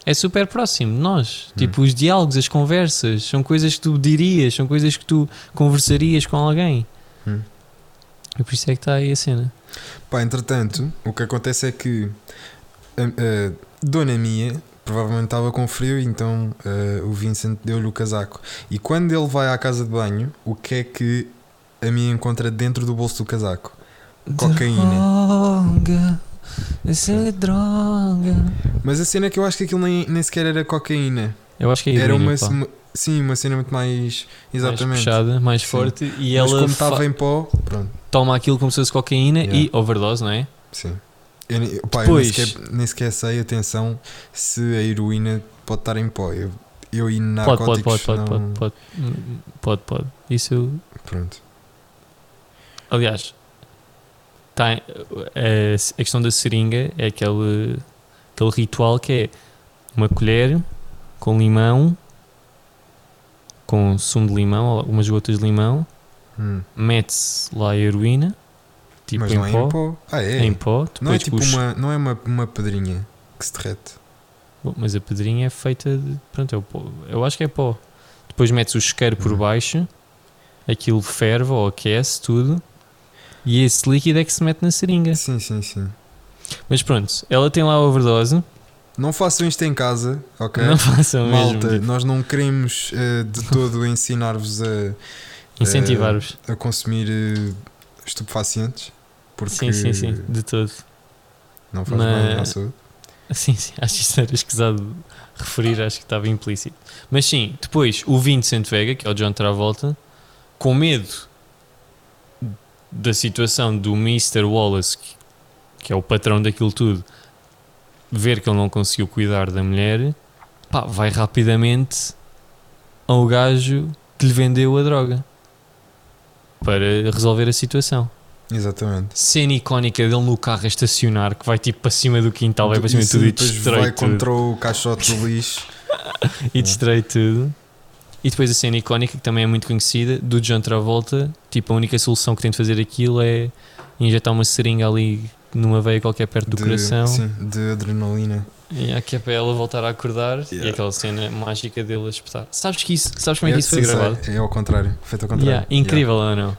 É super próximo de nós. Tipo, os diálogos, as conversas, são coisas que tu dirias, são coisas que tu conversarias com alguém. Hum. E por isso é que está aí a cena. Pá, entretanto, o que acontece é que a, a Dona Mia provavelmente estava com frio, então eh, o Vincent deu-lhe o casaco. E quando ele vai à casa de banho, o que é que a Mia encontra dentro do bolso do casaco? Cocaína. Droga, essa é droga. Mas a cena é que eu acho que aquilo nem, nem sequer era cocaína. Eu acho que é Era uma, uma- sim, uma cena muito mais. mais Exatamente. puxada, mais Sim. forte. E Mas ela como estava em pó, pronto, toma aquilo como se fosse cocaína Yeah. e overdose, não é? sim. Eu, nem- pá, eu Depois- nem, sequer, nem sequer sei, atenção, se a heroína pode estar em pó. Eu, eu e Pode, narcóticos pode, pode, pode, não... pode, pode, Hum, pode, pode. Isso eu Pronto. Aliás, tá, a, questão da seringa é aquele, aquele ritual que é uma colher com limão, com sumo de limão, algumas gotas de limão, Hum. mete-se lá a heroína, tipo Mas em, não é pó, em pó. Ah, é? em pó, não é tipo puxa- uma, não é uma, uma pedrinha que se derrete. Bom, mas a pedrinha é feita de. Pronto, é o pó. Eu acho que é pó. Depois metes o isqueiro por Uhum. baixo, aquilo ferve ou aquece tudo, e esse líquido é que se mete na seringa. Sim, sim, sim. Mas pronto, ela tem lá a overdose. Não façam isto em casa, ok? Não façam Malta, mesmo. tipo, nós não queremos eh, de todo ensinar-vos a, Incentivar-vos. a consumir eh, estupefacientes. Porque Sim, sim, sim, de todo. não faz Mas- bem à saúde. Sim, sim, acho que isso era escusado referir, acho que estava implícito. Mas sim, depois o Vincent Vega, que é o John Travolta, com medo da situação do Mr. Wallace, que, é o patrão daquilo tudo, ver que ele não conseguiu cuidar da mulher, pá, vai rapidamente ao gajo que lhe vendeu a droga para resolver a situação. Exatamente. Cena icónica dele no carro a estacionar, que vai tipo para cima do quintal, vai para cima de tudo e destrói vai tudo. contra o caixote do lixo. E destrói tudo. E depois a cena icónica, que também é muito conhecida, do John Travolta. Tipo, a única solução que tem de fazer aquilo é injetar uma seringa ali numa veia qualquer perto do de, coração. Sim, de adrenalina. E aqui é para ela voltar a acordar. E Yeah. aquela cena mágica dele a espetar. Sabes, que isso, sabes como é que isso foi gravado? É ao contrário, feito ao contrário. Yeah, incrível ou não?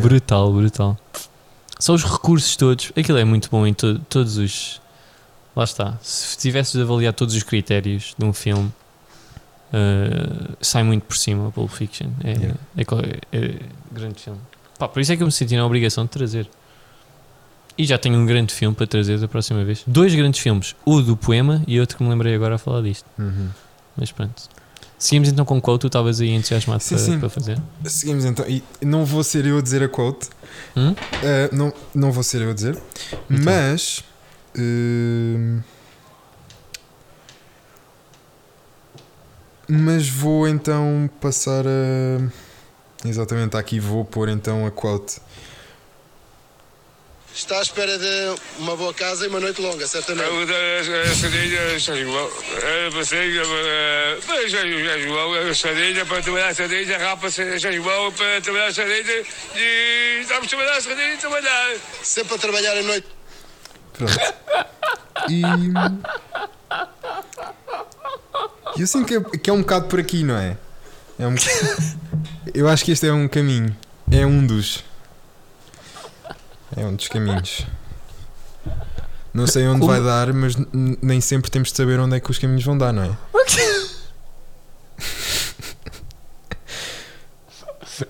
Brutal, brutal. Só os recursos todos. Aquilo é muito bom em to- todos os. Lá está. Se tivesses de avaliar todos os critérios de um filme, eh, sai muito por cima Pulp Fiction. É, Yeah. é, co- é grande filme. Pá, por isso é que eu me senti na obrigação de trazer. E já tenho um grande filme para trazer da próxima vez. Dois grandes filmes. O do poema e outro que me lembrei agora a falar disto. Uhum. Mas pronto. Seguimos então com o quote. Tu estavas aí entusiasmado Sim, para, sim. para fazer. Seguimos então. E não vou ser eu a dizer a quote. Hum? Uh, não, não vou ser eu a dizer. Então. Mas. hum, mas vou então passar a. Exatamente, aqui vou pôr então a quote. Está à espera de uma boa casa e uma noite longa, certamente. A igual. A para trabalhar a cerveja, rapa já igual para trabalhar a e estamos a trabalhar a e trabalhar. Sempre a trabalhar à noite. Pronto. E. e eu sinto que é, que é um bocado por aqui, não é? é um, eu acho que este é um caminho. É um dos. É um dos caminhos. Não sei onde Como- vai dar, mas nem sempre temos de saber onde é que os caminhos vão dar, não é?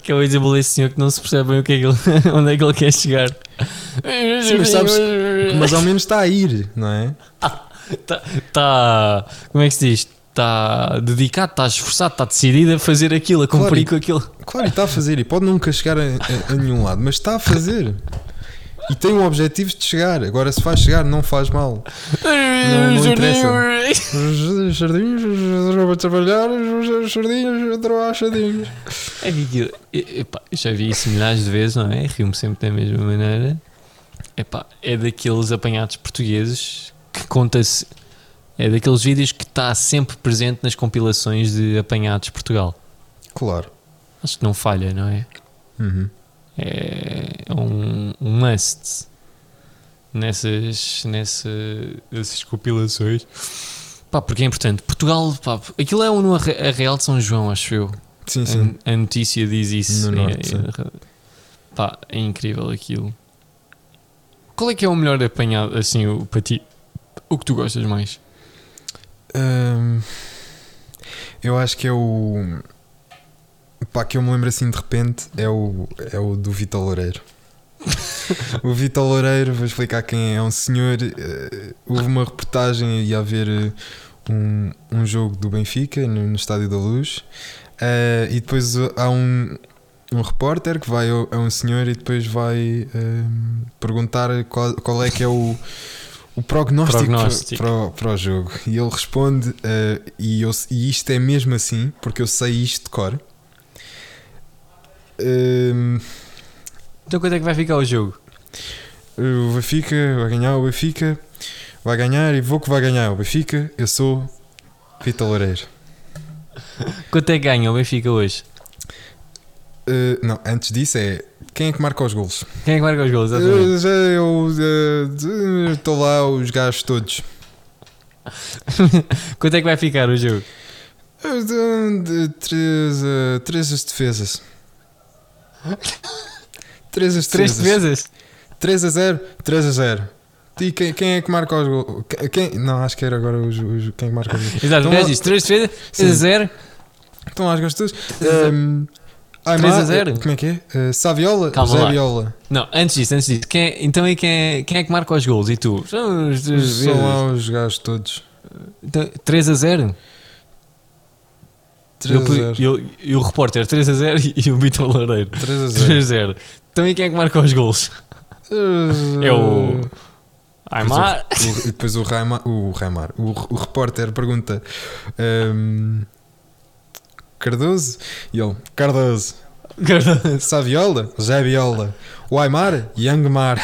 Que é o exemplo desse senhor que não se percebe bem o que é que ele, onde é que ele quer chegar. Sim, mas sabes- Mas ao menos está a ir, não é? Tá, tá- Como é que se diz? Está dedicado, está esforçado, está decidido a fazer aquilo, a cumprir Claro. com aquilo. Claro, está a fazer, e pode nunca chegar a, a- a nenhum lado, mas está a fazer. E tem um objetivo de chegar. Agora, se faz chegar, não faz mal. Não- não interessa. Os sardinhos, vou trabalhar, os sardinhos, a trabalhar sardinhos. É que aquilo, epá, já vi isso milhares de vezes, não é? Rio-me sempre da mesma maneira. Epá, é daqueles apanhados portugueses que conta-se. É daqueles vídeos que está sempre presente nas compilações de apanhados de Portugal. Claro. Acho que não falha, não é? Uhum. É um, um must nessas, nessa, nessas compilações. Pá, porque é importante. Portugal, pá, aquilo é um no Arre- Arraial de São João, acho eu. Sim, sim. A, a notícia diz isso. No É- norte, sim. é- pá, é incrível aquilo. Qual é que é o melhor apanhado, assim, o, para ti? O que tu gostas mais? Eu acho que é o. Pá, que eu me lembro assim de repente é o, é o do Vitor Loureiro. o Vitor Loureiro, vou explicar quem é. É um senhor. eh, houve uma reportagem e a ver eh, um, um jogo do Benfica no, no Estádio da Luz. eh, e depois uh, há um, um repórter que vai a um senhor e depois vai perguntar qual, qual é que é o, o prognóstico, Prognóstico. Para, o, para o jogo. E ele responde, eh, e, eu, e isto é mesmo assim, porque eu sei isto de cor. Hum, Então quanto é que vai ficar o jogo? o Benfica vai ganhar, o Benfica vai ganhar e vou que vai ganhar o Benfica. Eu sou Vitor Loureiro. Quanto é que ganha o Benfica hoje? Eh, não, antes disso é quem é que marca os golos? Quem é que marca os gols? Eu já eu eh, estou lá, os gajos todos. Quanto é que vai ficar o jogo? Três, três as defesas. Três as Três defesas. defesas? 3 a 0, 3 a 0. E quem, quem é que marca os gols? Quem, não, acho que era agora os, os- quem é que marca os gols. Exato, Então, gajo disse 3 defesas, 3 a Sim. 0. Estão às gostas. Um, 3 a 0? Como é que é? Uh, Saviola? Calma Zé lá. Viola. Não, antes disso, antes disso. Quem é- então aí quem é, quem é que marca os gols? E tu? São os três São lá os gajos todos. Então, 3 a 0? 3 a Eu- 0. eu- E o repórter 3 a 0 e o Vitor Loureiro 3 a 0. 3 a 0. Então aí quem é que marca os gols? É o. Aymar. Depois o, o- depois o Raimar, o, Raimar, o, o repórter pergunta um, Cardoso? E ele, Cardoso. Saviola? Zé Viola. O Aymar? Youngmar.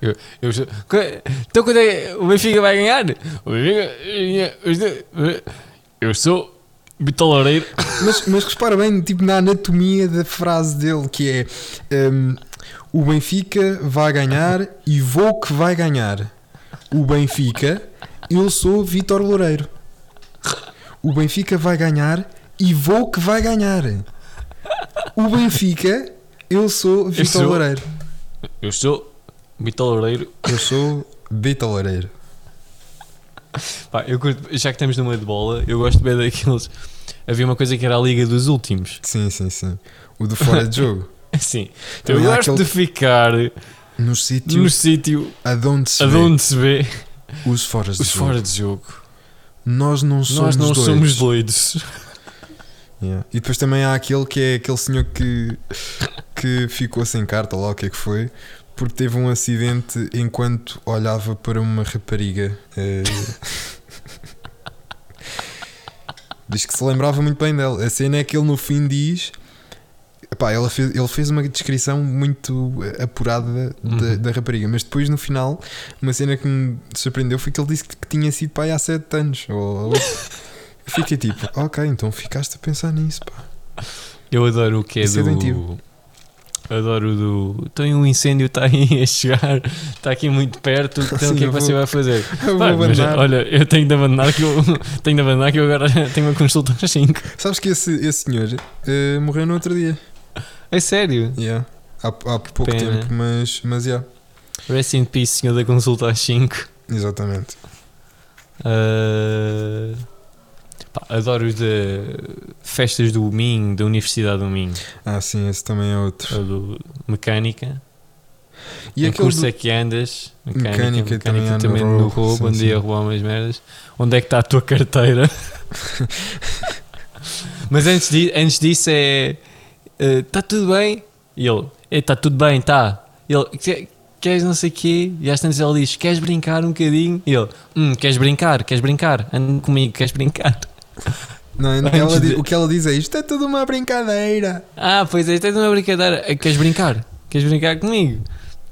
Eu, eu, então quando é o Benfica vai ganhar? O Benfica. Eu sou Vitor Loureiro. Mas, mas repara bem, tipo, na anatomia da frase dele, que é um, o Benfica vai ganhar e vou que vai ganhar. O Benfica, eu sou Vitor Loureiro. O Benfica vai ganhar e vou que vai ganhar. O Benfica, eu sou Vitor sou- Loureiro. Eu sou Vitor Loureiro. Eu sou Vitor Loureiro. Pá, eu curto- já que estamos numa de bola, eu gosto bem daqueles. Havia uma coisa que era a Liga dos Últimos. Sim, sim, sim. O do fora de jogo. Assim, eu Também há gosto aquele- de ficar No sítio no sítio aonde se se vê os foras de os jogo. fora de jogo. Nós não somos Nós não doidos. somos doidos. Yeah. E depois também há aquele que é aquele senhor que, que ficou sem carta, lá o que é que foi, porque teve um acidente enquanto olhava para uma rapariga. eh. diz que se lembrava muito bem dela. A cena é que ele no fim diz. Epá, ela fez, ele fez uma descrição muito apurada da, Uhum. da rapariga, mas depois no final, uma cena que me surpreendeu foi que ele disse que, que tinha sido pai há 7 anos. Ou, Fiquei tipo, ok, então ficaste a pensar nisso, pá. Eu adoro o que é Isso é do. doentio. adoro o do. Tem um incêndio, está aí a chegar, está aqui muito perto. Então Sim, o que é que você vai fazer? Eu Pá, vou mas, olha, eu tenho de abandonar que eu tenho de abandonar que eu agora tenho uma consulta às 5. Sabes que esse, esse senhor eh, morreu no outro dia. É sério? Yeah. Há, há pouco pena. tempo, mas, mas yeah. Rest in peace, senhor da consulta às 5. Exatamente. Uh, pá, adoro os de. Festas do Minho, da Universidade do Minho, Ah, sim, esse também é outro. ou do Mecânica. E em curso do- é que andas? Mecânica, Mecânica mecânica, também também no roubo, andei a roubar umas merdas. Onde é que está a tua carteira? Mas antes, di- antes disso é. Está tudo bem? E ele, está tudo bem, está. Ele, "Que- queres não sei o quê? E às tantas ele diz, queres brincar um bocadinho? E ele, hum, queres brincar? Queres brincar? Anda comigo, queres brincar? Não, ela de- o que ela diz é isto é tudo uma brincadeira. Ah, pois é, isto é uma brincadeira. Eh, Queres brincar? Queres brincar comigo?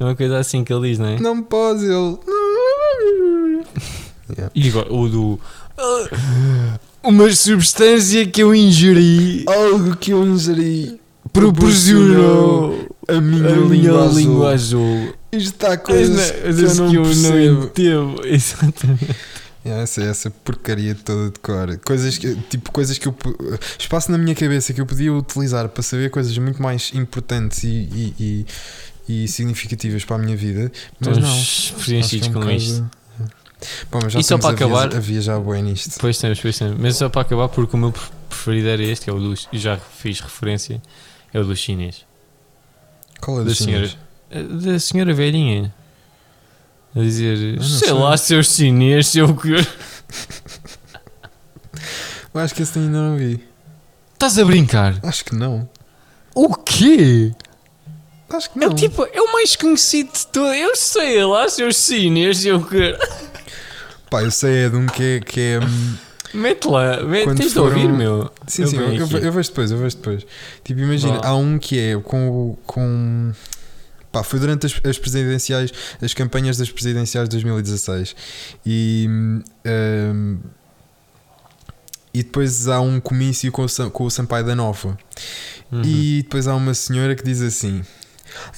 É uma coisa assim que ele diz, não é? Não pode, ele. Yeah. E agora, o do. "Ah, Uma substância que eu ingeri Algo que eu ingeri proporcionou a minha, a minha língua, azul. língua azul. Isto está coisas que eu não que eu não entendo. Exatamente. Essa, essa porcaria toda de cor. Coisas que, tipo, coisas que eu. Espaço na minha cabeça que eu podia utilizar para saber coisas muito mais importantes e, e, e- e significativas para a minha vida. Mas não. Estamos é preenchidos um com isto. Bom, mas já E só para acabar- a viajar bem nisto. Pois temos, pois temos. Mas só para acabar, porque o meu pre- preferido era este, que é o e Já fiz referência. É o do chinês. Qual é Da senhora. Eh, Da senhora velhinha. A dizer, sei sei. lá, seus chinês, seu que. Eu acho que esse ainda não vi. Estás a brincar? Acho que não. O quê? Acho que É não. o tipo, é o mais conhecido de todo. Eu sei lá, seus chinês, seu que. Pá, eu sei é de um que é. Que é hum, Mete lá, Quando tens de foram- ouvir, meu. sim, Eu sim, eu, eu, eu vejo depois, eu vejo depois. Tipo, imagina, Vá. há um que é com. com pá, foi durante as, as presidenciais, as campanhas das presidenciais de 2016. E. hum, e depois há um comício com o, com o Sampaio da Nova. Uhum. E depois há uma senhora que diz assim: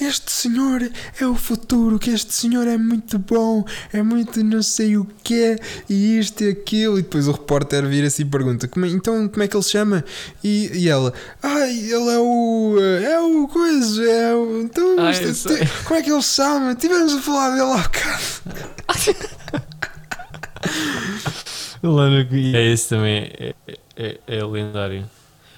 Este senhor é o futuro, que este senhor é muito bom, é muito não sei o que, e isto e aquilo. E depois o repórter vira assim e pergunta: "Como é- Então como é que ele se chama? E, e ela: Ai, ele é o. É o coisa, é o. Então, Ah, isto- sei. ti- como é que ele se chama? Tivemos a falar dele há bocado. Lá no... É esse também, é, é, é lendário.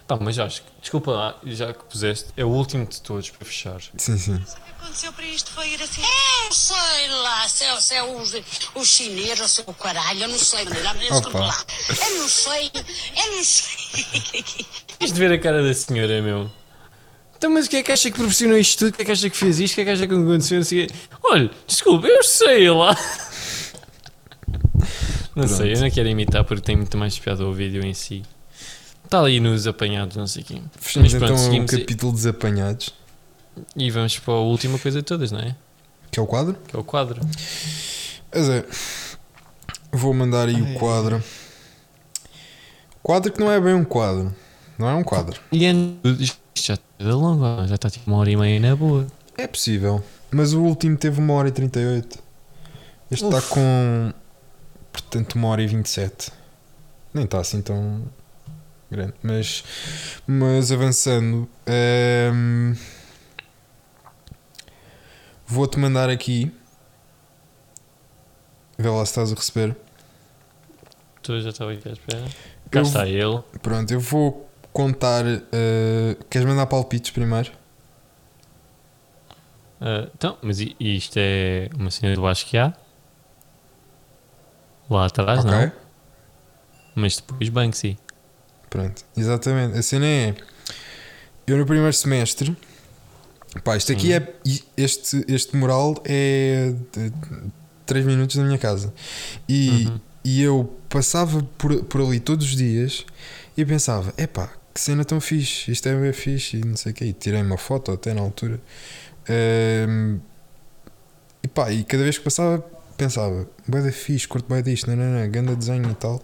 Pá, mas acho que, desculpa lá, já que puseste, é o último de todos para fechar. Sim, sim. O que aconteceu para isto foi ir assim? Eu sei lá, se é, se é os, os chineses ou se é o caralho, eu não sei, Manuela, desculpa lá. Eu não sei, eu não sei. Tens de ver a cara da senhora, meu. Então, mas o que é que acha que proporcionou isto tudo? O que é que acha que fez isto? O que é que acha que aconteceu? Quê. Olha, desculpa, eu sei lá. Não sei, eu não quero imitar porque tem muito mais piada o vídeo em si. Está ali nos apanhados, não sei o quê. Fechamos Mas pronto, então o capítulo dos apanhados, E vamos para a última coisa de todas, não é? que é o quadro. Que é o quadro. Mas é. Vou mandar aí o quadro. Quadro que não é bem um quadro. Não é um quadro. E isto já está longo, já está tipo uma hora e meia na boa. É possível. Mas o último teve uma hora e 38. Este está Uf. com. Portanto, uma hora e 27. Nem está assim tão grande. Mas, mas avançando. ehm, Vou-te mandar aqui. Vê lá se estás a receber. Tu já estava aqui à espera. Cá Eu- está ele. Pronto, eu vou contar. eh, queres mandar palpites primeiro? Ah, então, mas isto é uma cena do acho que há. Lá atrás, ok? não. Mas depois Banksy. Pronto, exatamente. A cena é. Eu no primeiro semestre. Pá, isto aqui Sim. é. Este, este mural é. 3 minutos da minha casa. E, Uhum. e eu passava por, por ali todos os dias e pensava: epá, que cena tão fixe, isto é bem fixe e não sei o quê. E tirei uma foto até na altura. Ehm, e pá, e cada vez que passava pensava: bué da fixe, curto bem disto, não, não, não, ganda desenho e tal.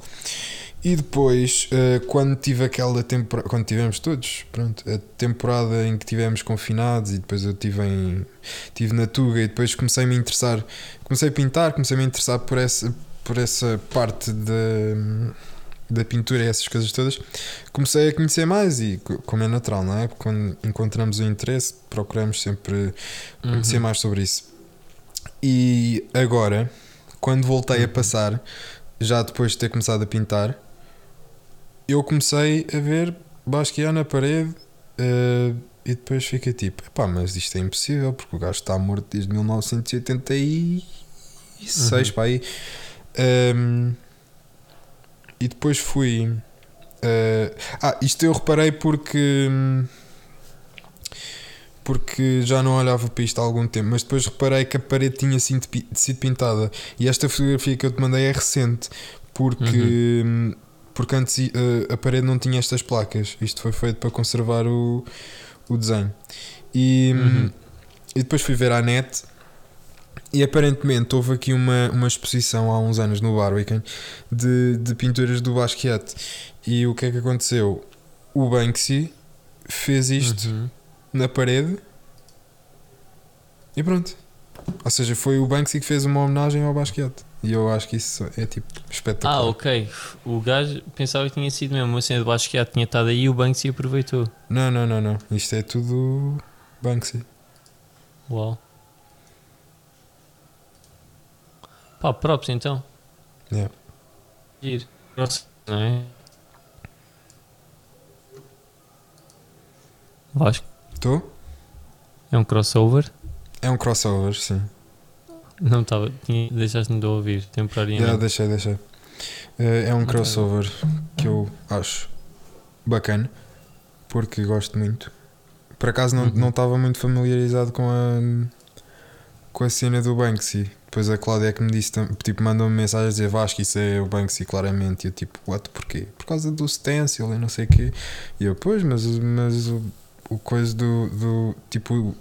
E depois, eh, quando tive aquela temporada, quando tivemos todos, pronto, a temporada em que tivemos confinados e depois eu tive em tive na Tuga e depois comecei a me interessar, comecei a pintar, comecei a me interessar por essa por essa parte da da pintura e essas coisas todas, comecei a conhecer mais e co- como é natural, não é? Quando encontramos o interesse, procuramos sempre conhecer mais sobre isso. E agora, quando voltei a passar, já depois de ter começado a pintar, eu comecei a ver basquear na parede eh, e depois fica tipo, pá, mas isto é impossível porque o gajo está morto desde 1986 Uhum. pá, aí. Ehm, e depois fui. eh, ah, isto eu reparei porque. Porque já não olhava para isto há algum tempo, mas depois reparei que a parede tinha sido, pi- sido pintada. E esta fotografia que eu te mandei é recente, porque, hum, porque antes eh, a parede não tinha estas placas. Isto foi feito para conservar o, o desenho. E, hum, Uhum. e depois fui ver à net e aparentemente houve aqui uma, uma exposição há uns anos no Barbican de, de pinturas do Basquiat. E o que é que aconteceu? O Banksy fez isto Uhum. na parede e pronto. Ou seja, foi o Banksy que fez uma homenagem ao Basquiat. E eu acho que isso é tipo espetacular. Ah, ok. O gajo pensava que tinha sido mesmo uma cena de Basquiat tinha estado aí e o Banksy aproveitou. Não, não, não, não. Isto é tudo Banksy. Uau. Pá, props então. Yeah. Ir. Nossa, não é? Vasco, Estou? é um crossover? É um crossover, sim. Não estava, deixaste-me de ouvir Já temporariamente. deixei, deixei. Eh, É um crossover que eu acho bacana porque gosto muito. Por acaso não Uhum. não estava muito familiarizado com a com a cena do Banksy. Depois a Cláudia é que me disse, tipo, mandou-me mensagem a dizer Vasco, isso é o Banksy claramente. E eu tipo, what? Porquê? Por causa do stencil e não sei o quê. E eu, pois, mas, mas o, o coisa do, do tipo, o,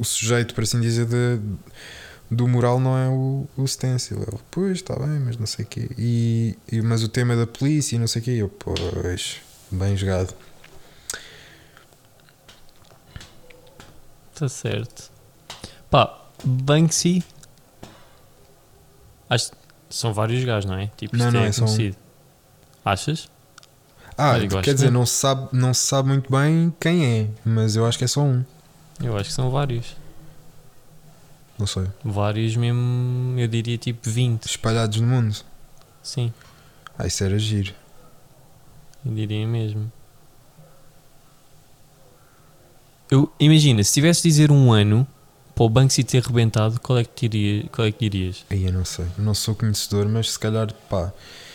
o sujeito, por assim dizer, de, do mural não é o, o stencil. Ele, pois, está bem, mas não sei o quê. E, e, mas o tema da polícia e não sei o quê. Eu, pois, bem jogado. Está certo. Pá, Banksy. Acho são vários gajos, não é? Tipo, Não, não, é é conhecido. Achas? Ah, quer dizer, não se, sabe, não se sabe muito bem quem é, mas eu acho que é só um. Eu acho que são vários. Não sei. Vários mesmo, eu diria tipo 20. Espalhados no mundo. Sim, Ah, isso era giro. eu diria mesmo. Eu, imagina, se tivesse de dizer um ano para o Banksy ter rebentado, qual é que, diria, qual é que dirias? Aí eu não sei. Não sou conhecedor, mas se calhar, pá.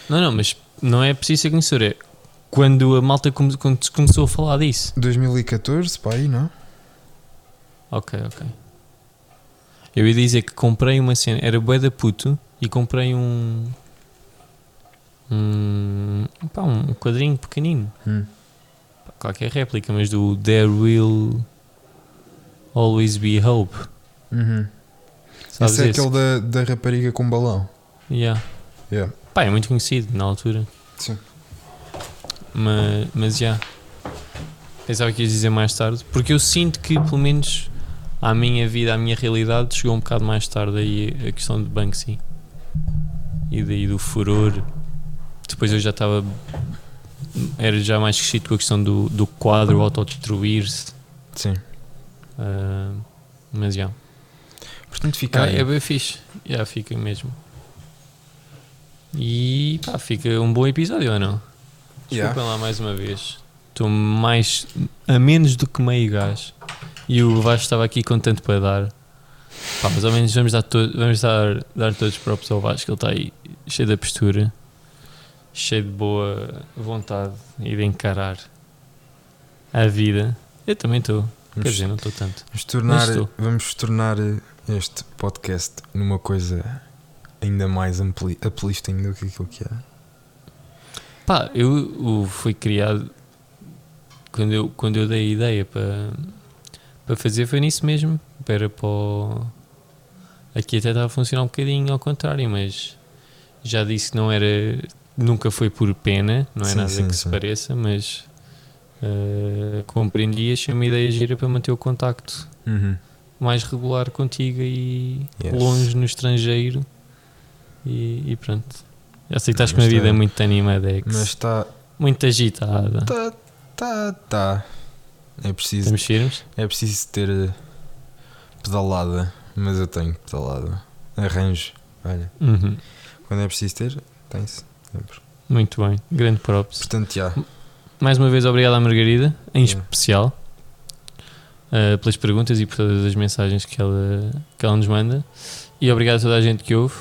Não, não, mas não é preciso ser conhecedor. É quando a malta come- quando se começou a falar disso. 2014, pá, aí não? Ok, ok. Eu ia dizer que comprei uma cena, era bué da puto e comprei um. Um, pá, um quadrinho pequenino. Hum. Pá, Qualquer réplica, mas do There Will Always Be Hope. Uhum. Sabes Esse é esse? aquele da, da rapariga com balão. Yeah. Yeah. Pá, é muito conhecido na altura. Sim. Mas, mas já. Pensava que ias dizer mais tarde. Porque eu sinto que, pelo menos, à minha vida, à minha realidade, chegou um bocado mais tarde aí a questão de Banksy. E daí do furor. Depois eu já estava. Era já mais crescido com a questão do, do quadro autodestruir-se. Sim. Ah, mas já. Portanto, fica aí. é bem fixe. Já fica mesmo. E pá, fica um bom episódio ou não? Yeah. Desculpem lá mais uma vez. Estou mais a menos do que meio gás. E o Vasco estava aqui com tanto para dar. Pá, mas ao menos vamos dar, to vamos dar, dar todos os próprios ao Vasco. Ele está aí cheio da postura, cheio de boa vontade e de encarar a vida. Eu também estou. Quer Vamos, dizer, não estou tanto. vamos tornar, vamos tornar este podcast numa coisa ainda mais ampli, uplifting do que aquilo que é. Pá, eu o, fui criado quando eu, quando eu dei a ideia para, para fazer foi nisso mesmo. Era para o- Aqui até estava a funcionar um bocadinho ao contrário, mas já disse que não era. Nunca foi por pena, não é Sim, nada sim, que sim. se pareça, mas eh, compreendi e achei uma ideia gira para manter o contacto Uhum. mais regular contigo e Yes. longe no estrangeiro. E, e pronto. Já sei que estás com uma vida muito animadex. Mas está. Muito agitada. Tá, tá, tá. É preciso, Estamos firmes? é preciso ter eh, pedalada. Mas eu tenho pedalada. Arranjo. Olha. Uhum. Quando é preciso ter, tem-se. Sempre. Muito bem. Grande props. Portanto, já. mais uma vez, obrigado à Margarida, em Yeah. especial, uh, pelas perguntas e por todas as mensagens que ela, que ela nos manda. E obrigado a toda a gente que ouve.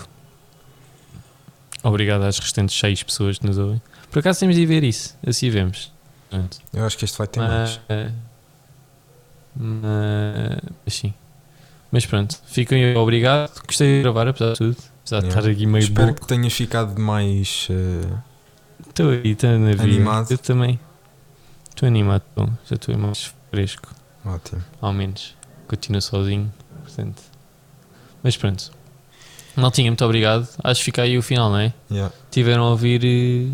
Obrigado às restantes seis pessoas que nos ouvem. Por acaso temos de ver isso, assim vemos. Pronto. Eu acho que este vai ter mais. eh, mas sim. Mas pronto, fiquem obrigado. Gostei de gravar, apesar de tudo. Apesar de estar aqui meio Espero que tenhas ficado mais. eh, Estou aí, estou na vida. Animado. Eu também. Estou animado, bom, já estou mais fresco, ótimo. ao menos. Continuo sozinho, portanto. Mas pronto. Maltinha, muito obrigado. Acho que fica aí o final, não é? Yeah. Tiveram a ouvir. eh,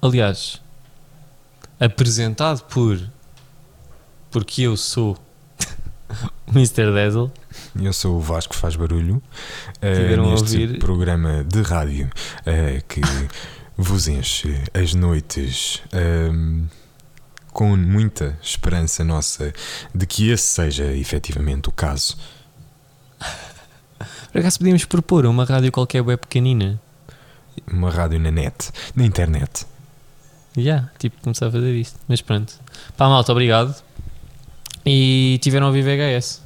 Aliás, apresentado por. Porque eu sou o Mr. Dazzle. Eu sou o Vasco Faz Barulho. Tiveram a neste ouvir- programa de rádio eh, que vos enche as noites ehm, com muita esperança nossa de que esse seja efetivamente o caso. Por acaso podíamos propor uma rádio qualquer web pequenina. Uma rádio na net, na internet. Já, tipo, começar a fazer isto. Mas pronto. Pá, malta, obrigado. E tiveram a ouvir VHS.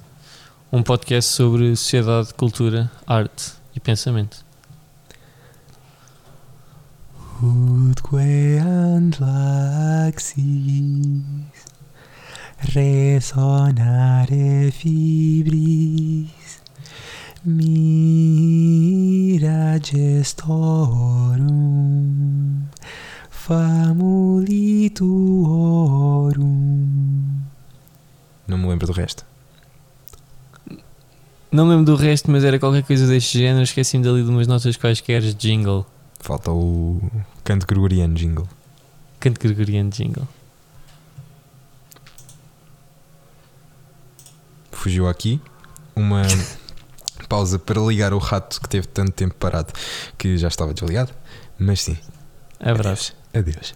Um podcast sobre sociedade, cultura, arte e pensamento. Udque and laxis resonare fibris mira gestorum famuli tuorum Não me lembro do resto. Não lembro do resto, mas era qualquer coisa deste género. Esqueci-me dali de umas notas quaisquer de jingle. Falta o canto gregoriano jingle. Canto gregoriano jingle. Fugiu aqui uma pausa para ligar o rato que teve tanto tempo parado que já estava desligado. Mas sim, Abraço. adeus.